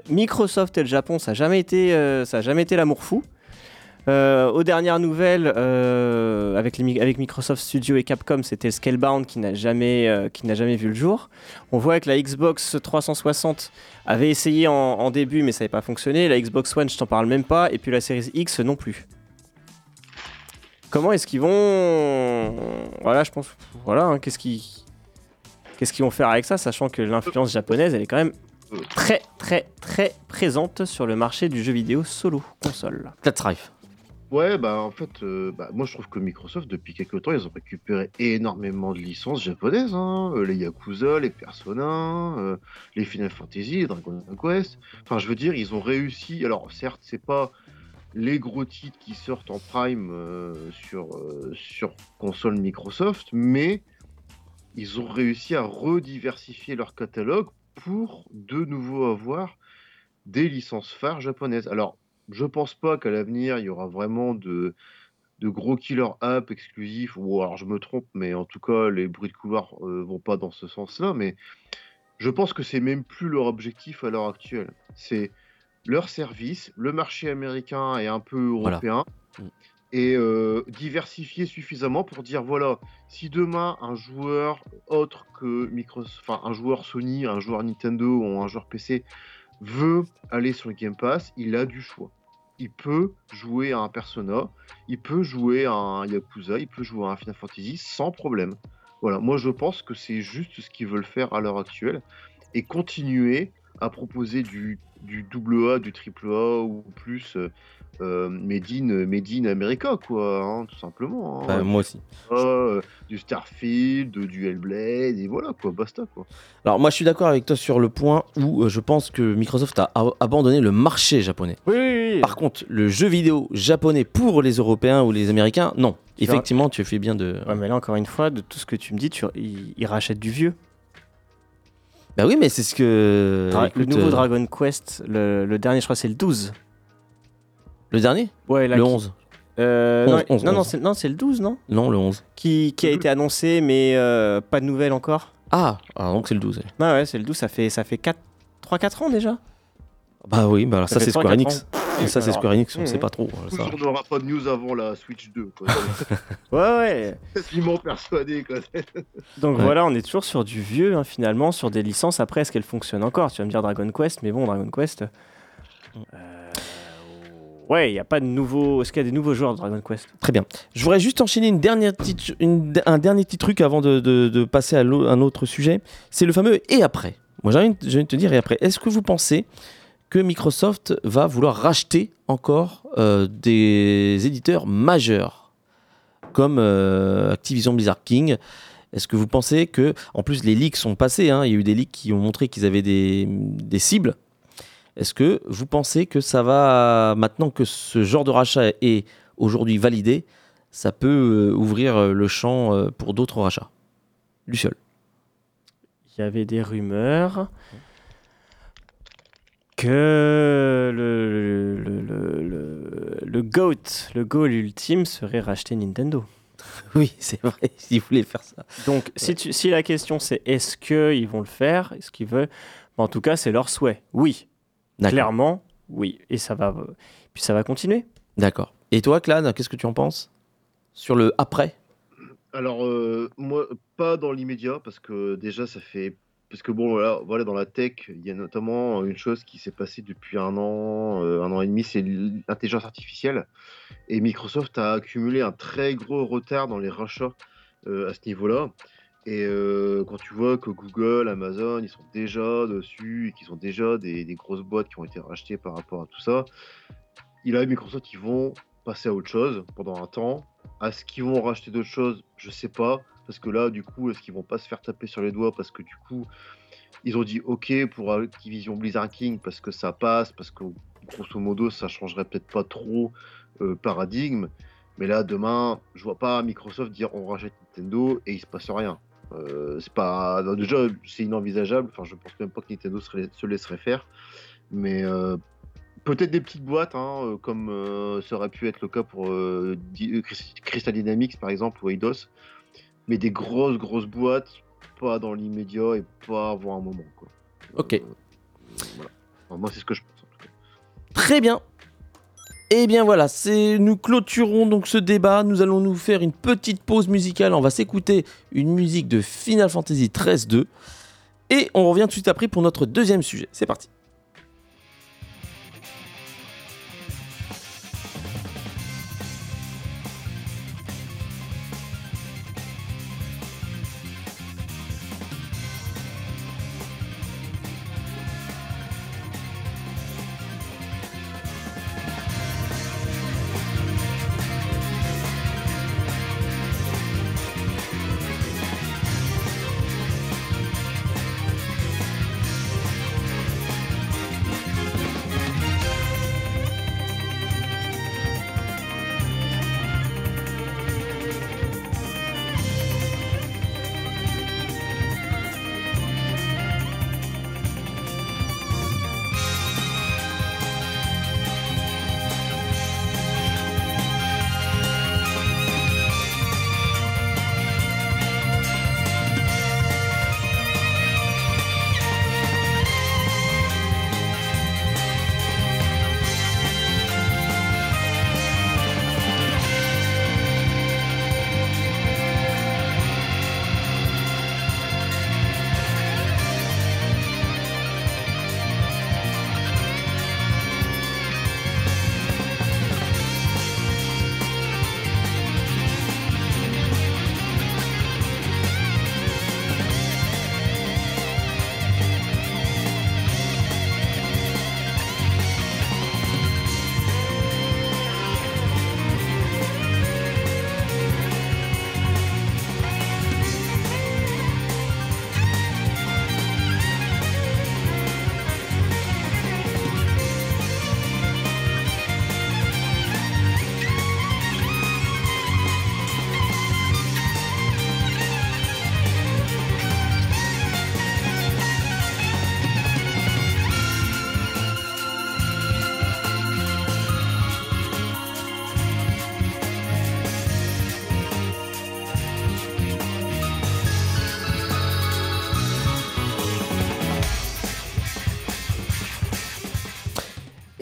Microsoft et le Japon, ça n'a jamais été, ça jamais été l'amour fou. Euh, aux dernières nouvelles, euh, avec, Microsoft Studio et Capcom, c'était le Scalebound qui n'a jamais, euh, jamais vu le jour. On voit que la Xbox 360 avait essayé en, début, mais ça n'avait pas fonctionné. La Xbox One, je t'en parle même pas, et puis la Series X non plus. Comment est-ce qu'ils vont Voilà, je pense. Voilà, hein, qu'est-ce qu'ils qu'est-ce qu'ils vont faire avec ça, sachant que l'influence japonaise, elle est quand même très, très, très présente sur le marché du jeu vidéo solo console. That's right. Ouais, bah en fait, euh, bah, moi je trouve que Microsoft, depuis quelques temps, ils ont récupéré énormément de licences japonaises. hein. Euh, les Yakuza, les Persona, euh, les Final Fantasy, les Dragon Quest. Enfin, je veux dire, ils ont réussi. Alors, certes, c'est pas les gros titres qui sortent en prime sur, sur console Microsoft, mais ils ont réussi à rediversifier leur catalogue pour de nouveau avoir des licences phares japonaises. Alors, je pense pas qu'à l'avenir, il y aura vraiment de, de gros killer app exclusifs, ou alors je me trompe, mais en tout cas, les bruits de couloir euh, vont pas dans ce sens-là, mais je pense que c'est même plus leur objectif à l'heure actuelle. C'est leur service, le marché américain et un peu européen, Mm. et euh, diversifier suffisamment pour dire voilà, si demain un joueur autre que Microsoft, enfin un joueur Sony, un joueur Nintendo ou un joueur PC veut aller sur le Game Pass, il a du choix. Il peut jouer à un Persona, il peut jouer à un Yakuza, il peut jouer à un Final Fantasy sans problème. Voilà, moi je pense que c'est juste ce qu'ils veulent faire à l'heure actuelle et continuer à proposer du, du double A, du triple A ou plus euh, euh, made, in, made in America, quoi, hein, tout simplement. hein. Moi aussi. Euh, du Starfield, du Hellblade, et voilà, quoi, basta, quoi. Alors moi je suis d'accord avec toi sur le point où euh, je pense que Microsoft a abandonné le marché japonais. Oui, oui, oui. Par contre, le jeu vidéo japonais pour les Européens ou les Américains, non. Tu vois- Effectivement, tu fais bien de. Ouais, mais là, encore une fois, de tout ce que tu me dis, tu... ils, ils rachètent du vieux. Bah oui, mais c'est ce que. Dra- écoute, le nouveau euh, Dragon Quest, le, le dernier, je crois, c'est le 12. Le dernier? Ouais, là, Le qui- 11. Euh, 11, non, 11, non, non, 11. c'est- le 12, non? Non, le 11. qui, qui a été annoncé, mais euh, pas de nouvelles encore. Ah, ah, donc c'est le 12. ouais. Ah ouais, c'est le 12, ça fait, ça fait 3-4 ans déjà. Bah oui, bah alors ça, c'est Square Enix. ans. Et ça c'est Square Enix, on mhm. sait pas trop. ça. On n'aura pas de news avant la Switch 2, quoi. *laughs* Ouais, ouais. quasiment persuadé, quoi. *laughs* Donc Ouais. voilà, on est toujours sur du vieux, hein, finalement, sur des licences. Après, est-ce qu'elles fonctionnent encore? Tu vas me dire Dragon Quest, mais bon, Dragon Quest. euh, Ouais, il n'y a pas de nouveaux. Est-ce qu'il y a des nouveaux joueurs de Dragon Quest? Très bien. Je voudrais juste enchaîner une dernière petite, une- un dernier petit truc avant de, de- de passer à un autre sujet. C'est le fameux et après. Moi, j'ai envie, de- j'ai envie de te dire et après. Est-ce que vous pensez que Microsoft va vouloir racheter encore euh, des éditeurs majeurs comme euh, Activision Blizzard King Est-ce que vous pensez que, en plus, les leaks sont passés hein, Il y a eu des leaks qui ont montré qu'ils avaient des, des cibles. Est-ce que vous pensez que ça va, maintenant que ce genre de rachat est aujourd'hui validé, ça peut euh, ouvrir le champ pour d'autres rachats? Luciol. Il y avait des rumeurs que le, le, le, le, le GOAT, le goal ultime, serait racheter Nintendo. *laughs* Oui, c'est vrai, *laughs* s'ils voulaient faire ça. Donc, si, tu- si la question c'est est-ce qu'ils vont le faire, est-ce qu'ils veulent, en tout cas, c'est leur souhait. Oui, D'accord. clairement, oui. Et ça va, puis ça va continuer. D'accord. Et toi, Clan, qu'est-ce que tu en penses Sur le après? Alors, euh, moi, pas dans l'immédiat, parce que déjà, ça fait parce que bon, voilà, dans la tech, il y a notamment une chose qui s'est passée depuis un an, euh, un an et demi, c'est l'intelligence artificielle. Et Microsoft a accumulé un très gros retard dans les rachats euh, à ce niveau-là. Et euh, quand tu vois que Google, Amazon, ils sont déjà dessus et qu'ils ont déjà des, grosses boîtes qui ont été rachetées par rapport à tout ça, il a Microsoft, ils vont passer à autre chose pendant un temps. Est-ce qu'ils vont racheter d'autres choses Je sais pas. Parce que là, du coup, est-ce qu'ils vont pas se faire taper sur les doigts Parce que du coup, ils ont dit OK pour Activision Blizzard King parce que ça passe, parce que grosso modo, ça changerait peut-être pas trop euh, paradigme. Mais là, demain, je vois pas Microsoft dire on rachète Nintendo et il se passe rien. Euh, c'est pas déjà c'est inenvisageable. Enfin, je pense même pas que Nintendo se, laisserait faire. Mais euh, peut-être des petites boîtes, hein, comme ça aurait pu être le cas pour Crystal Dynamics par exemple ou Eidos, mais des grosses grosses boîtes, pas dans l'immédiat et pas avant un moment. Quoi. Ok. voilà. moi c'est ce que je pense en tout cas. Très bien. Et eh bien voilà, c'est nous clôturons donc ce débat. Nous allons nous faire une petite pause musicale. On va s'écouter une musique de Final Fantasy 13 2 et on revient tout de suite après pour notre deuxième sujet. C'est parti.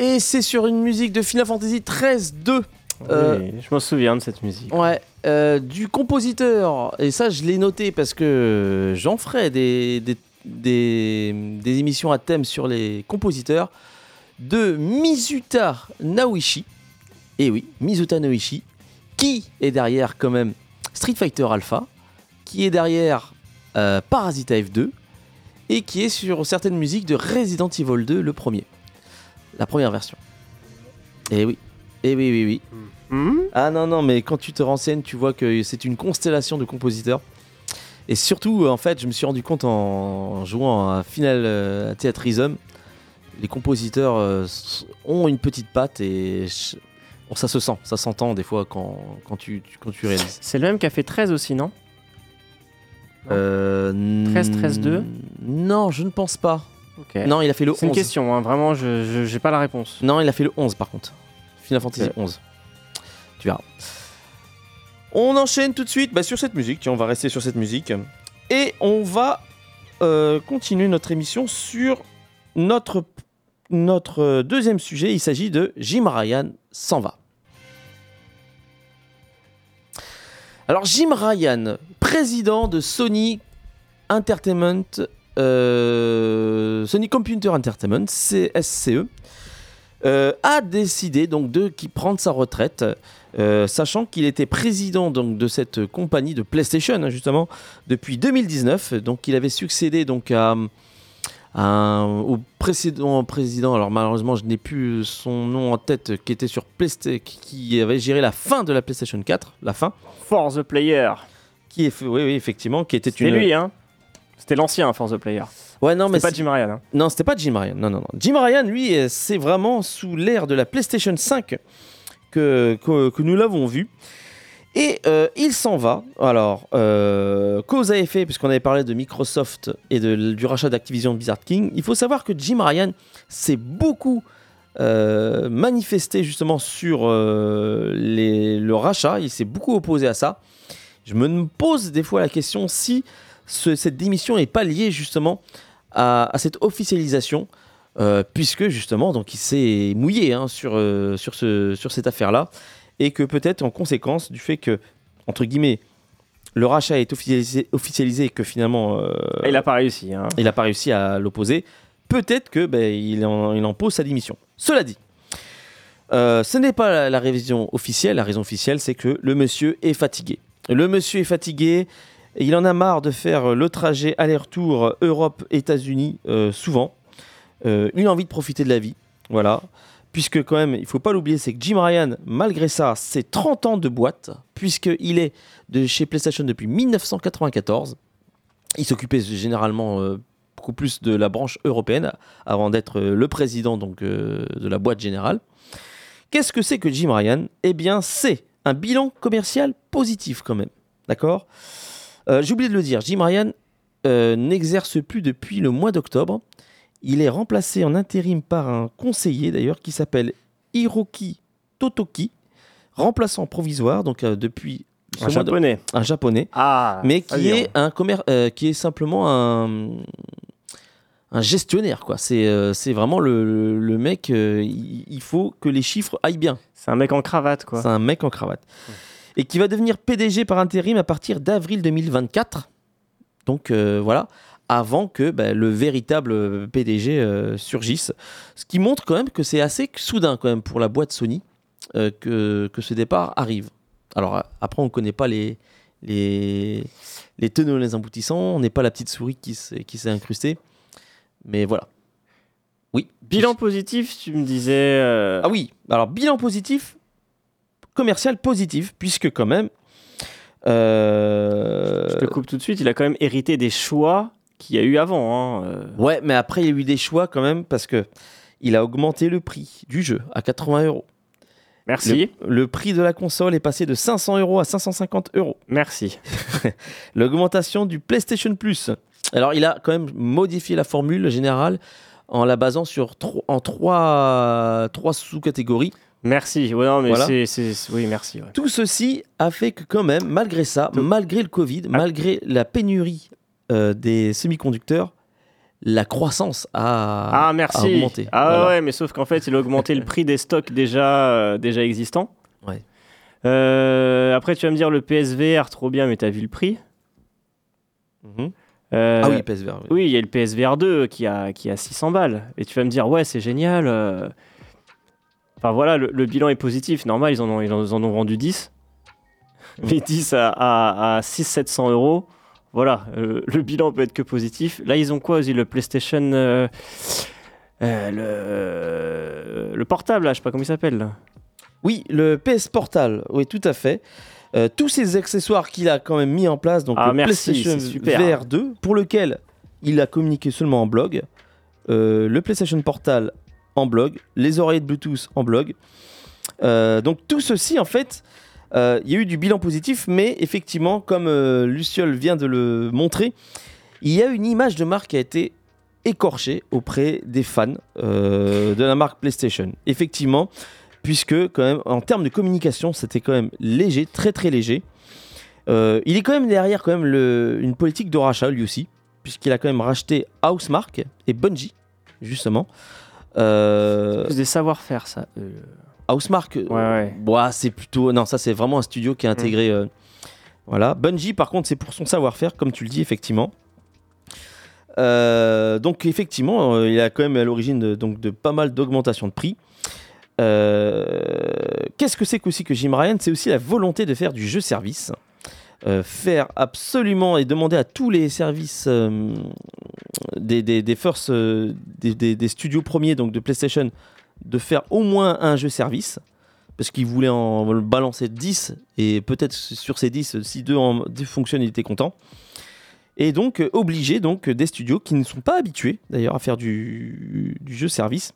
Et c'est sur une musique de Final Fantasy 13 2. je me souviens de cette musique. Ouais, euh, du compositeur. Et ça, je l'ai noté parce que j'en ferai des, des, émissions à thème sur les compositeurs. De Mizuta Naoishi. Et oui, Mizuta Naoishi. Qui est derrière, quand même, Street Fighter Alpha. Qui est derrière euh, Parasita F2. Et qui est sur certaines musiques de Resident Evil 2, le premier. La première version. Et eh oui. Et eh oui, oui, oui. Hmm. Ah non, non, mais quand tu te renseignes, tu vois que c'est une constellation de compositeurs. Et surtout, en fait, je me suis rendu compte en jouant à Final euh, Theatrism, les compositeurs euh, ont une petite patte et ça se sent, ça s'entend des fois quand, quand, tu, quand tu réalises. C'est le même qui a fait 13 aussi, non 13, 13, 2 Non, je ne pense pas. Non, il a fait le 11. C'est une question, hein. vraiment, je n'ai pas la réponse. Non, il a fait le 11 par contre. Final Fantasy 11. Tu verras. On enchaîne tout de suite bah, sur cette musique. Tiens, on va rester sur cette musique. Et on va euh, continuer notre émission sur notre, notre deuxième sujet. Il s'agit de Jim Ryan s'en va. Alors Jim Ryan, président de Sony Entertainment euh, Sony Computer Entertainment, CSCE, euh, a décidé donc de qui prendre sa retraite, euh, sachant qu'il était président donc de cette compagnie de PlayStation hein, justement depuis 2019. Donc il avait succédé donc à, à un- au précédent président. Alors malheureusement je n'ai plus son nom en tête, qui était sur PlayStation, qui avait géré la fin de la PlayStation 4, la fin, For the Player. qui est oui oui effectivement qui était une. lui, hein C'était l'ancien For the Player. Ouais non mais C'était pas Jim Ryan. hein. Non, c'était pas Jim Ryan. Non, non, non. Jim Ryan, lui, euh, c'est vraiment sous l'ère de la PlayStation 5 que, que, que nous l'avons vu. Et euh, il s'en va. Alors, euh, cause à effet, puisqu'on avait parlé de Microsoft et de- du rachat d'Activision Blizzard King, il faut savoir que Jim Ryan s'est beaucoup euh, manifesté justement sur les- le rachat. Il s'est beaucoup opposé à ça. Je me pose des fois la question si ce- cette démission n'est pas liée justement à, à cette officialisation, euh, puisque justement, donc il s'est mouillé hein, sur, euh, sur, ce, sur cette affaire-là, et que peut-être en conséquence du fait que, entre guillemets, le rachat est officialisé, officialisé et que finalement euh, Il a pas réussi. Hein. il n'a pas réussi à l'opposer, peut-être que ben, il, en, il en pose sa démission. Cela dit, euh, ce n'est pas la, la révision officielle. La raison officielle, c'est que le monsieur est fatigué. Le monsieur est fatigué. Et il en a marre de faire le trajet aller-retour Europe-États-Unis euh, souvent. Euh, il a envie de profiter de la vie. Voilà. Puisque quand même, il faut pas l'oublier, c'est que Jim Ryan, malgré ça, c'est 30 ans de boîte, puisqu'il est de chez PlayStation depuis 1994. Il s'occupait généralement euh, beaucoup plus de la branche européenne avant d'être euh, le président donc, de la boîte générale. Qu'est-ce que c'est que Jim Ryan? Eh bien, c'est un bilan commercial positif quand même. D'accord? Euh, J'ai oublié de le dire, Jim Ryan euh, n'exerce plus depuis le mois d'octobre. Il est remplacé en intérim par un conseiller d'ailleurs qui s'appelle Hiroki Totoki, remplaçant provisoire donc euh, depuis Un japonais. un japonais Ah. mais qui est un commer- euh, qui est simplement un un gestionnaire quoi c'est euh, c'est vraiment le, le- le mec euh, il il faut que les chiffres aillent bien C'est un mec en cravate, quoi. c'est un mec en cravate et qui va devenir PDG par intérim à partir d'avril 2024 donc euh, voilà avant que bah, le véritable euh, PDG euh, surgisse ce qui montre quand même que c'est assez soudain quand même pour la boîte Sony euh, que, que ce départ arrive alors après on ne connaît pas les les, les tenants les aboutissants. On n'est pas la petite souris qui s'est, incrustée. Mais voilà. Oui. Bilan positif, tu me disais. Ah oui, alors bilan positif, commercial positif, puisque quand même. euh, Je te coupe tout de suite. Il a quand même hérité des choix qu'il y a eu avant. hein, euh. Ouais, mais après, il y a eu des choix quand même, parce que il a augmenté le prix du jeu à 80 euros. Merci. Le, le prix de la console est passé de 500 euros à 550 euros. Merci. *laughs* L'augmentation du PlayStation Plus. Alors, il a quand même modifié la formule générale en la basant sur tro- en trois, trois sous-catégories. Merci. Ouais, non, mais Voilà. c'est, c'est- Oui, merci. ouais. Tout ceci a fait que quand même, malgré ça, Tout- malgré le Covid, Ah. malgré la pénurie euh, des semi-conducteurs, la croissance a, Ah, a merci. augmenté. Ah Voilà. ouais, mais sauf qu'en fait, il a augmenté le prix des stocks déjà, euh, déjà existants. Ouais. Euh, après, tu vas me dire le PSVR, trop bien, mais t'as vu le prix? Mhm. Ah oui, PSVR. oui. Oui, il y a le PSVR 2 qui a, qui a 600 balles. Et tu vas me dire, ouais, c'est génial. Enfin voilà, le, le bilan est positif. Normal, ils en ont, ils en, ont vendu 10. Mais 10 à, à, à 600-700 euros. Voilà, euh, le bilan peut être que positif. Là, ils ont quoi aussi Le PlayStation. euh, euh, le, le portable, là, je sais pas comment il s'appelle. Oui, le PS Portal, oui, tout à fait. Tous ces accessoires qu'il a quand même mis en place, donc Ah, le merci, PlayStation super. VR 2, pour lequel il a communiqué seulement en blog, le PlayStation Portal en blog, les oreillettes Bluetooth en blog. Euh, donc tout ceci, en fait, euh, il y a eu du bilan positif, mais effectivement, comme euh, Luciol vient de le montrer, il y a une image de marque qui a été écorchée auprès des fans euh, de la marque PlayStation. Effectivement, puisque quand même en termes de communication c'était quand même léger, très très léger. Euh, il est quand même derrière quand même une politique de rachat lui aussi, puisqu'il a quand même racheté Housemark et Bungie justement. Euh, Plus des savoir-faire, ça. euh. Housemark, euh, Ouais, ouais. bah, c'est plutôt non ça c'est vraiment un studio qui est intégré. euh, voilà, Bungie par contre c'est pour son savoir-faire comme tu le dis effectivement. Euh, donc effectivement, euh, il a quand même à l'origine de, donc, de pas mal d'augmentations de prix. Euh, Qu'est-ce que c'est qu'aussi que Jim Ryan? C'est aussi la volonté de faire du jeu service. Euh, faire absolument et demander à tous les services euh, des, des, euh, des, des- des studios premiers donc de PlayStation de faire au moins un jeu service parce qu'il voulait en balancer 10 et peut-être sur ces 10 si deux, en, deux fonctionnent il était content et donc obligé donc des studios qui ne sont pas habitués d'ailleurs à faire du, du jeu service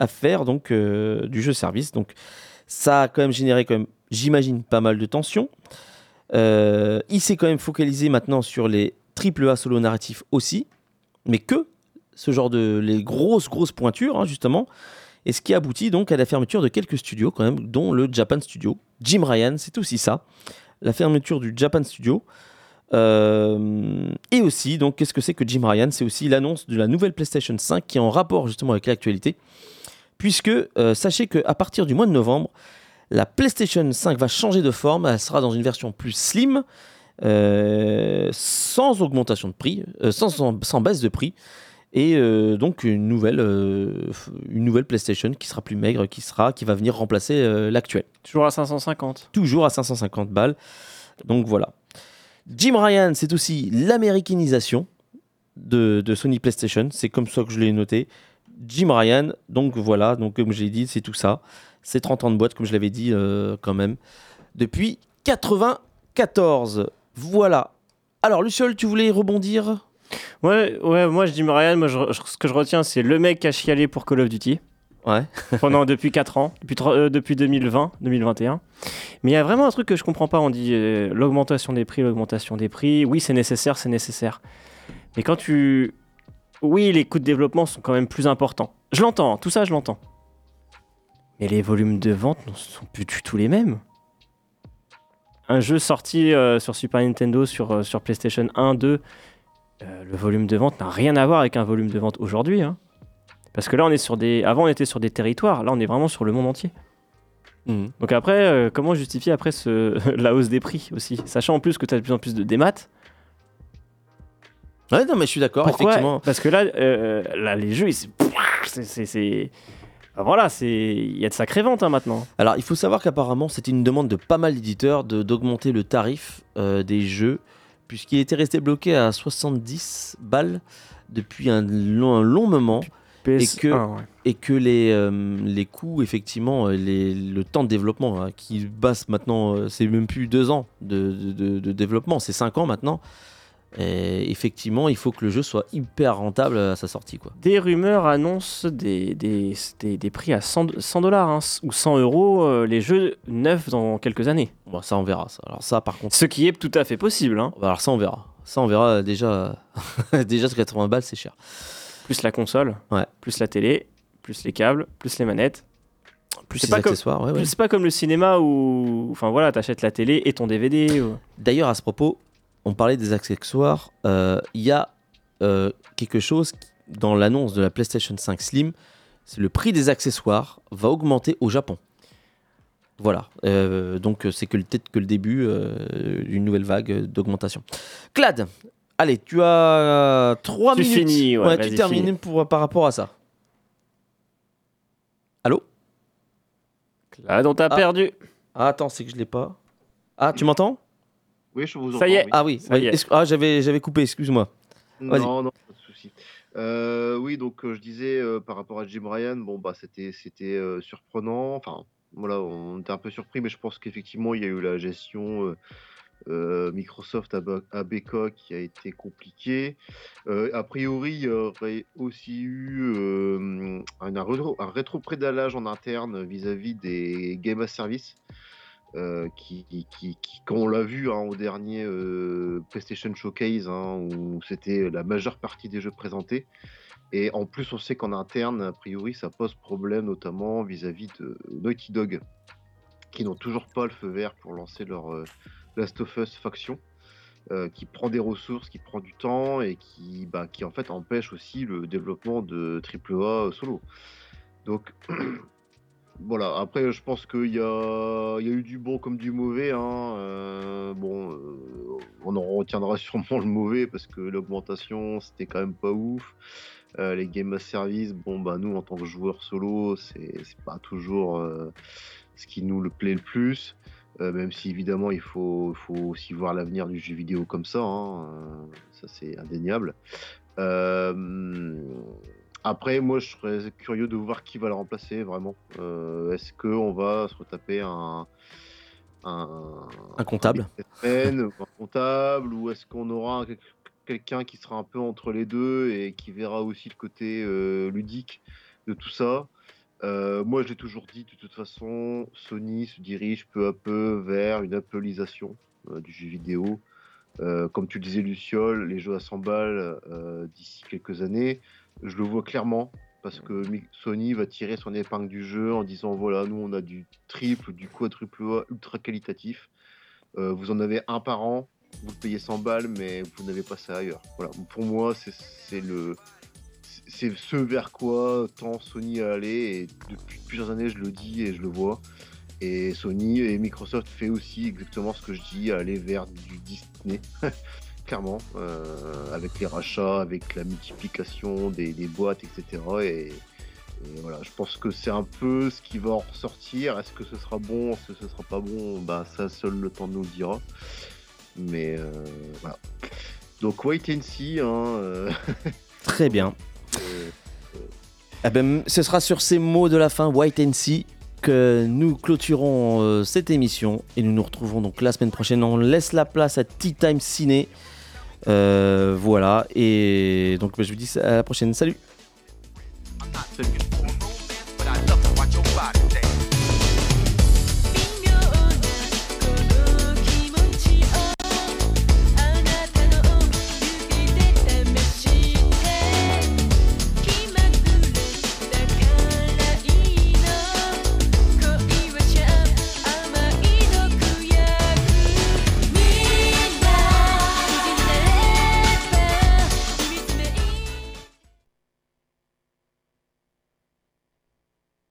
à faire donc du jeu service. Donc ça a quand même généré quand même j'imagine pas mal de tensions euh, il s'est quand même focalisé maintenant sur les triple A solo narratifs aussi, mais que ce genre de les grosses grosses pointures hein, justement, et ce qui aboutit donc à la fermeture de quelques studios quand même, dont le Japan Studio. Jim Ryan, c'est aussi ça, la fermeture du Japan Studio. Euh, et aussi, donc, qu'est-ce que c'est que Jim Ryan? C'est aussi l'annonce de la nouvelle PlayStation 5 qui est en rapport justement avec l'actualité, puisque euh, sachez qu'à partir du mois de novembre, la PlayStation 5 va changer de forme, elle sera dans une version plus slim, euh, sans augmentation de prix, euh, sans, sans, sans baisse de prix, et euh, donc une nouvelle, f- une nouvelle PlayStation qui sera plus maigre, qui, sera, qui va venir remplacer l'actuelle. Toujours à 550. Toujours à 550 balles. Donc voilà. Jim Ryan, c'est aussi l'américanisation de, de Sony PlayStation. C'est comme ça que je l'ai noté. Jim Ryan, donc voilà, donc comme je l'ai dit, c'est tout ça. C'est 30 ans de boîte, comme je l'avais dit euh, quand même. Depuis 94. Voilà. Alors, Luciol, tu voulais rebondir? Ouais, ouais, moi je dis Ryan, moi je- je- ce que je retiens c'est le mec qui a chialé pour Call of Duty Ouais. *laughs* pendant depuis 4 ans, depuis, euh, depuis 2020, 2021. Mais il y a vraiment un truc que je comprends pas, on dit euh, l'augmentation des prix, l'augmentation des prix, oui c'est nécessaire, c'est nécessaire. Mais quand tu... Oui, les coûts de développement sont quand même plus importants. Je l'entends, tout ça je l'entends. Mais les volumes de vente ne sont plus du tout les mêmes. Un jeu sorti euh, sur Super Nintendo, sur, euh, sur PlayStation 1, 2, euh, le volume de vente n'a rien à voir avec un volume de vente aujourd'hui. hein. Parce que là, on est sur des. Avant, on était sur des territoires. Là, on est vraiment sur le monde entier. Mhm. Donc après, comment justifier après ce... *laughs* la hausse des prix aussi? Sachant en plus que tu as de plus en plus de démat. Ouais, non, mais je suis d'accord, effectivement. Parce que là, euh, là, les jeux, c'est. Enfin, Voilà, c'est il y a de sacrées ventes hein, maintenant. Alors, il faut savoir qu'apparemment, c'était une demande de pas mal d'éditeurs d'augmenter le tarif euh, des jeux, puisqu'il était resté bloqué à 70 balles depuis un long, un long moment, PS1, que- ouais. et que les, euh, les coûts, effectivement, euh, les- le temps de développement, hein, qui basse maintenant, euh, c'est même plus deux ans de- de développement, c'est cinq ans maintenant. Et effectivement, il faut que le jeu soit hyper rentable à sa sortie. Quoi. Des rumeurs annoncent des, des, des- des prix à 100 100 dollars hein, ou 100 euros euh, les jeux neufs dans quelques années. Bon, ça, on verra. Ça. Alors, ça, par contre, Ce qui est tout à fait possible. hein. alors, ça, on verra. Ça, on verra déjà. *laughs* déjà, 80 balles, c'est cher. Plus la console, Ouais. plus la télé, plus les câbles, plus les manettes. Plus C'est les pas comme- ouais, ouais. Pas comme le cinéma où, enfin voilà, t'achètes la télé et ton DVD. ou- D'ailleurs, à ce propos, on parlait des accessoires. euh, Il y a euh, quelque chose dans l'annonce de la PlayStation 5 Slim, c'est le prix des accessoires va augmenter au Japon. Voilà. Euh, donc c'est que le- peut-être que le début euh, d'une nouvelle vague d'augmentation. Clad, allez, tu as 3 Tu minutes. finis, ouais, tu termines finis. pour, par rapport à ça. Allô? Là, dont t'as Ah. perdu. ah, Attends, c'est que je l'ai pas. Ah, tu m'entends? Je vous Ça y est. entends, oui. Ah oui, Ça y est. est-ce- ah, j'avais j'avais coupé, excuse-moi. Non, non, pas de souci. Euh, oui, donc euh, je disais euh, par rapport à Jim Ryan, bon bah c'était c'était euh, surprenant. Enfin, voilà, on était un peu surpris, mais je pense qu'effectivement il y a eu la gestion euh, euh, Microsoft à, à Beka qui a été compliquée. Euh, a priori, il y aurait aussi eu euh, un, un rétro, un rétroprédalage en interne vis-à-vis des Game as Service. Euh, qui, qui, qui, quand on l'a vu hein, au dernier euh, PlayStation Showcase, hein, où c'était la majeure partie des jeux présentés. Et en plus, on sait qu'en interne, a priori, ça pose problème, notamment vis-à-vis de Naughty Dog, qui n'ont toujours pas le feu vert pour lancer leur euh, Last of Us faction, qui prend des ressources, qui prend du temps et qui, bah, qui en fait empêche aussi le développement de AAA solo. Donc, *clears throat* voilà, après, je pense qu'il y y a eu du bon comme du mauvais. hein, euh, bon, euh, on en retiendra *laughs* sûrement le mauvais parce que l'augmentation, c'était quand même pas ouf. Euh, les game as service, bon, bah, nous, en tant que joueurs solo, c'est pas toujours ce qui nous le plaît le plus. Même si évidemment, il faut, faut aussi voir l'avenir du jeu vidéo comme ça. hein, ça, c'est indéniable. Après, moi, je serais curieux de voir qui va le remplacer vraiment. Euh, Est-ce qu'on va se retaper un, un, Un comptable. un comptable ou est-ce qu'on aura un- quelqu'un qui sera un peu entre les deux et qui verra aussi le côté euh, ludique de tout ça? Euh, Moi, j'ai toujours dit, de toute façon, Sony se dirige peu à peu vers une Appleisation euh, du jeu vidéo. Euh, comme tu le disais, Luciole, les jeux à 100 balles d'ici quelques années, je le vois clairement parce que Mi- Sony va tirer son épingle du jeu en disant voilà, nous on a du triple, du quadruple A ultra qualitatif. Euh, vous en avez un par an, vous payez 100 balles, mais vous n'avez pas ça ailleurs. Voilà. Pour moi, c'est c'est le c'est ce vers quoi tend Sony à aller et depuis plusieurs années je le dis et je le vois. Et Sony et Microsoft fait aussi exactement ce que je dis, aller vers du Disney, *laughs* clairement, euh, avec les rachats, avec la multiplication des, des boîtes, etc. Et, et voilà, je pense que c'est un peu ce qui va en ressortir. Est-ce que ce sera bon, est-ce que ce sera pas bon? Bah, Ça, seul le temps nous le dira. Mais euh, voilà. Donc, wait and see. Hein, euh, Très bien. *laughs* Eh ben, ce sera sur ces mots de la fin, White and See, que nous clôturons euh, cette émission et nous nous retrouvons donc la semaine prochaine. On laisse la place à Tea Time Ciné. Euh, voilà, et donc bah, je vous dis à la prochaine. Salut ah,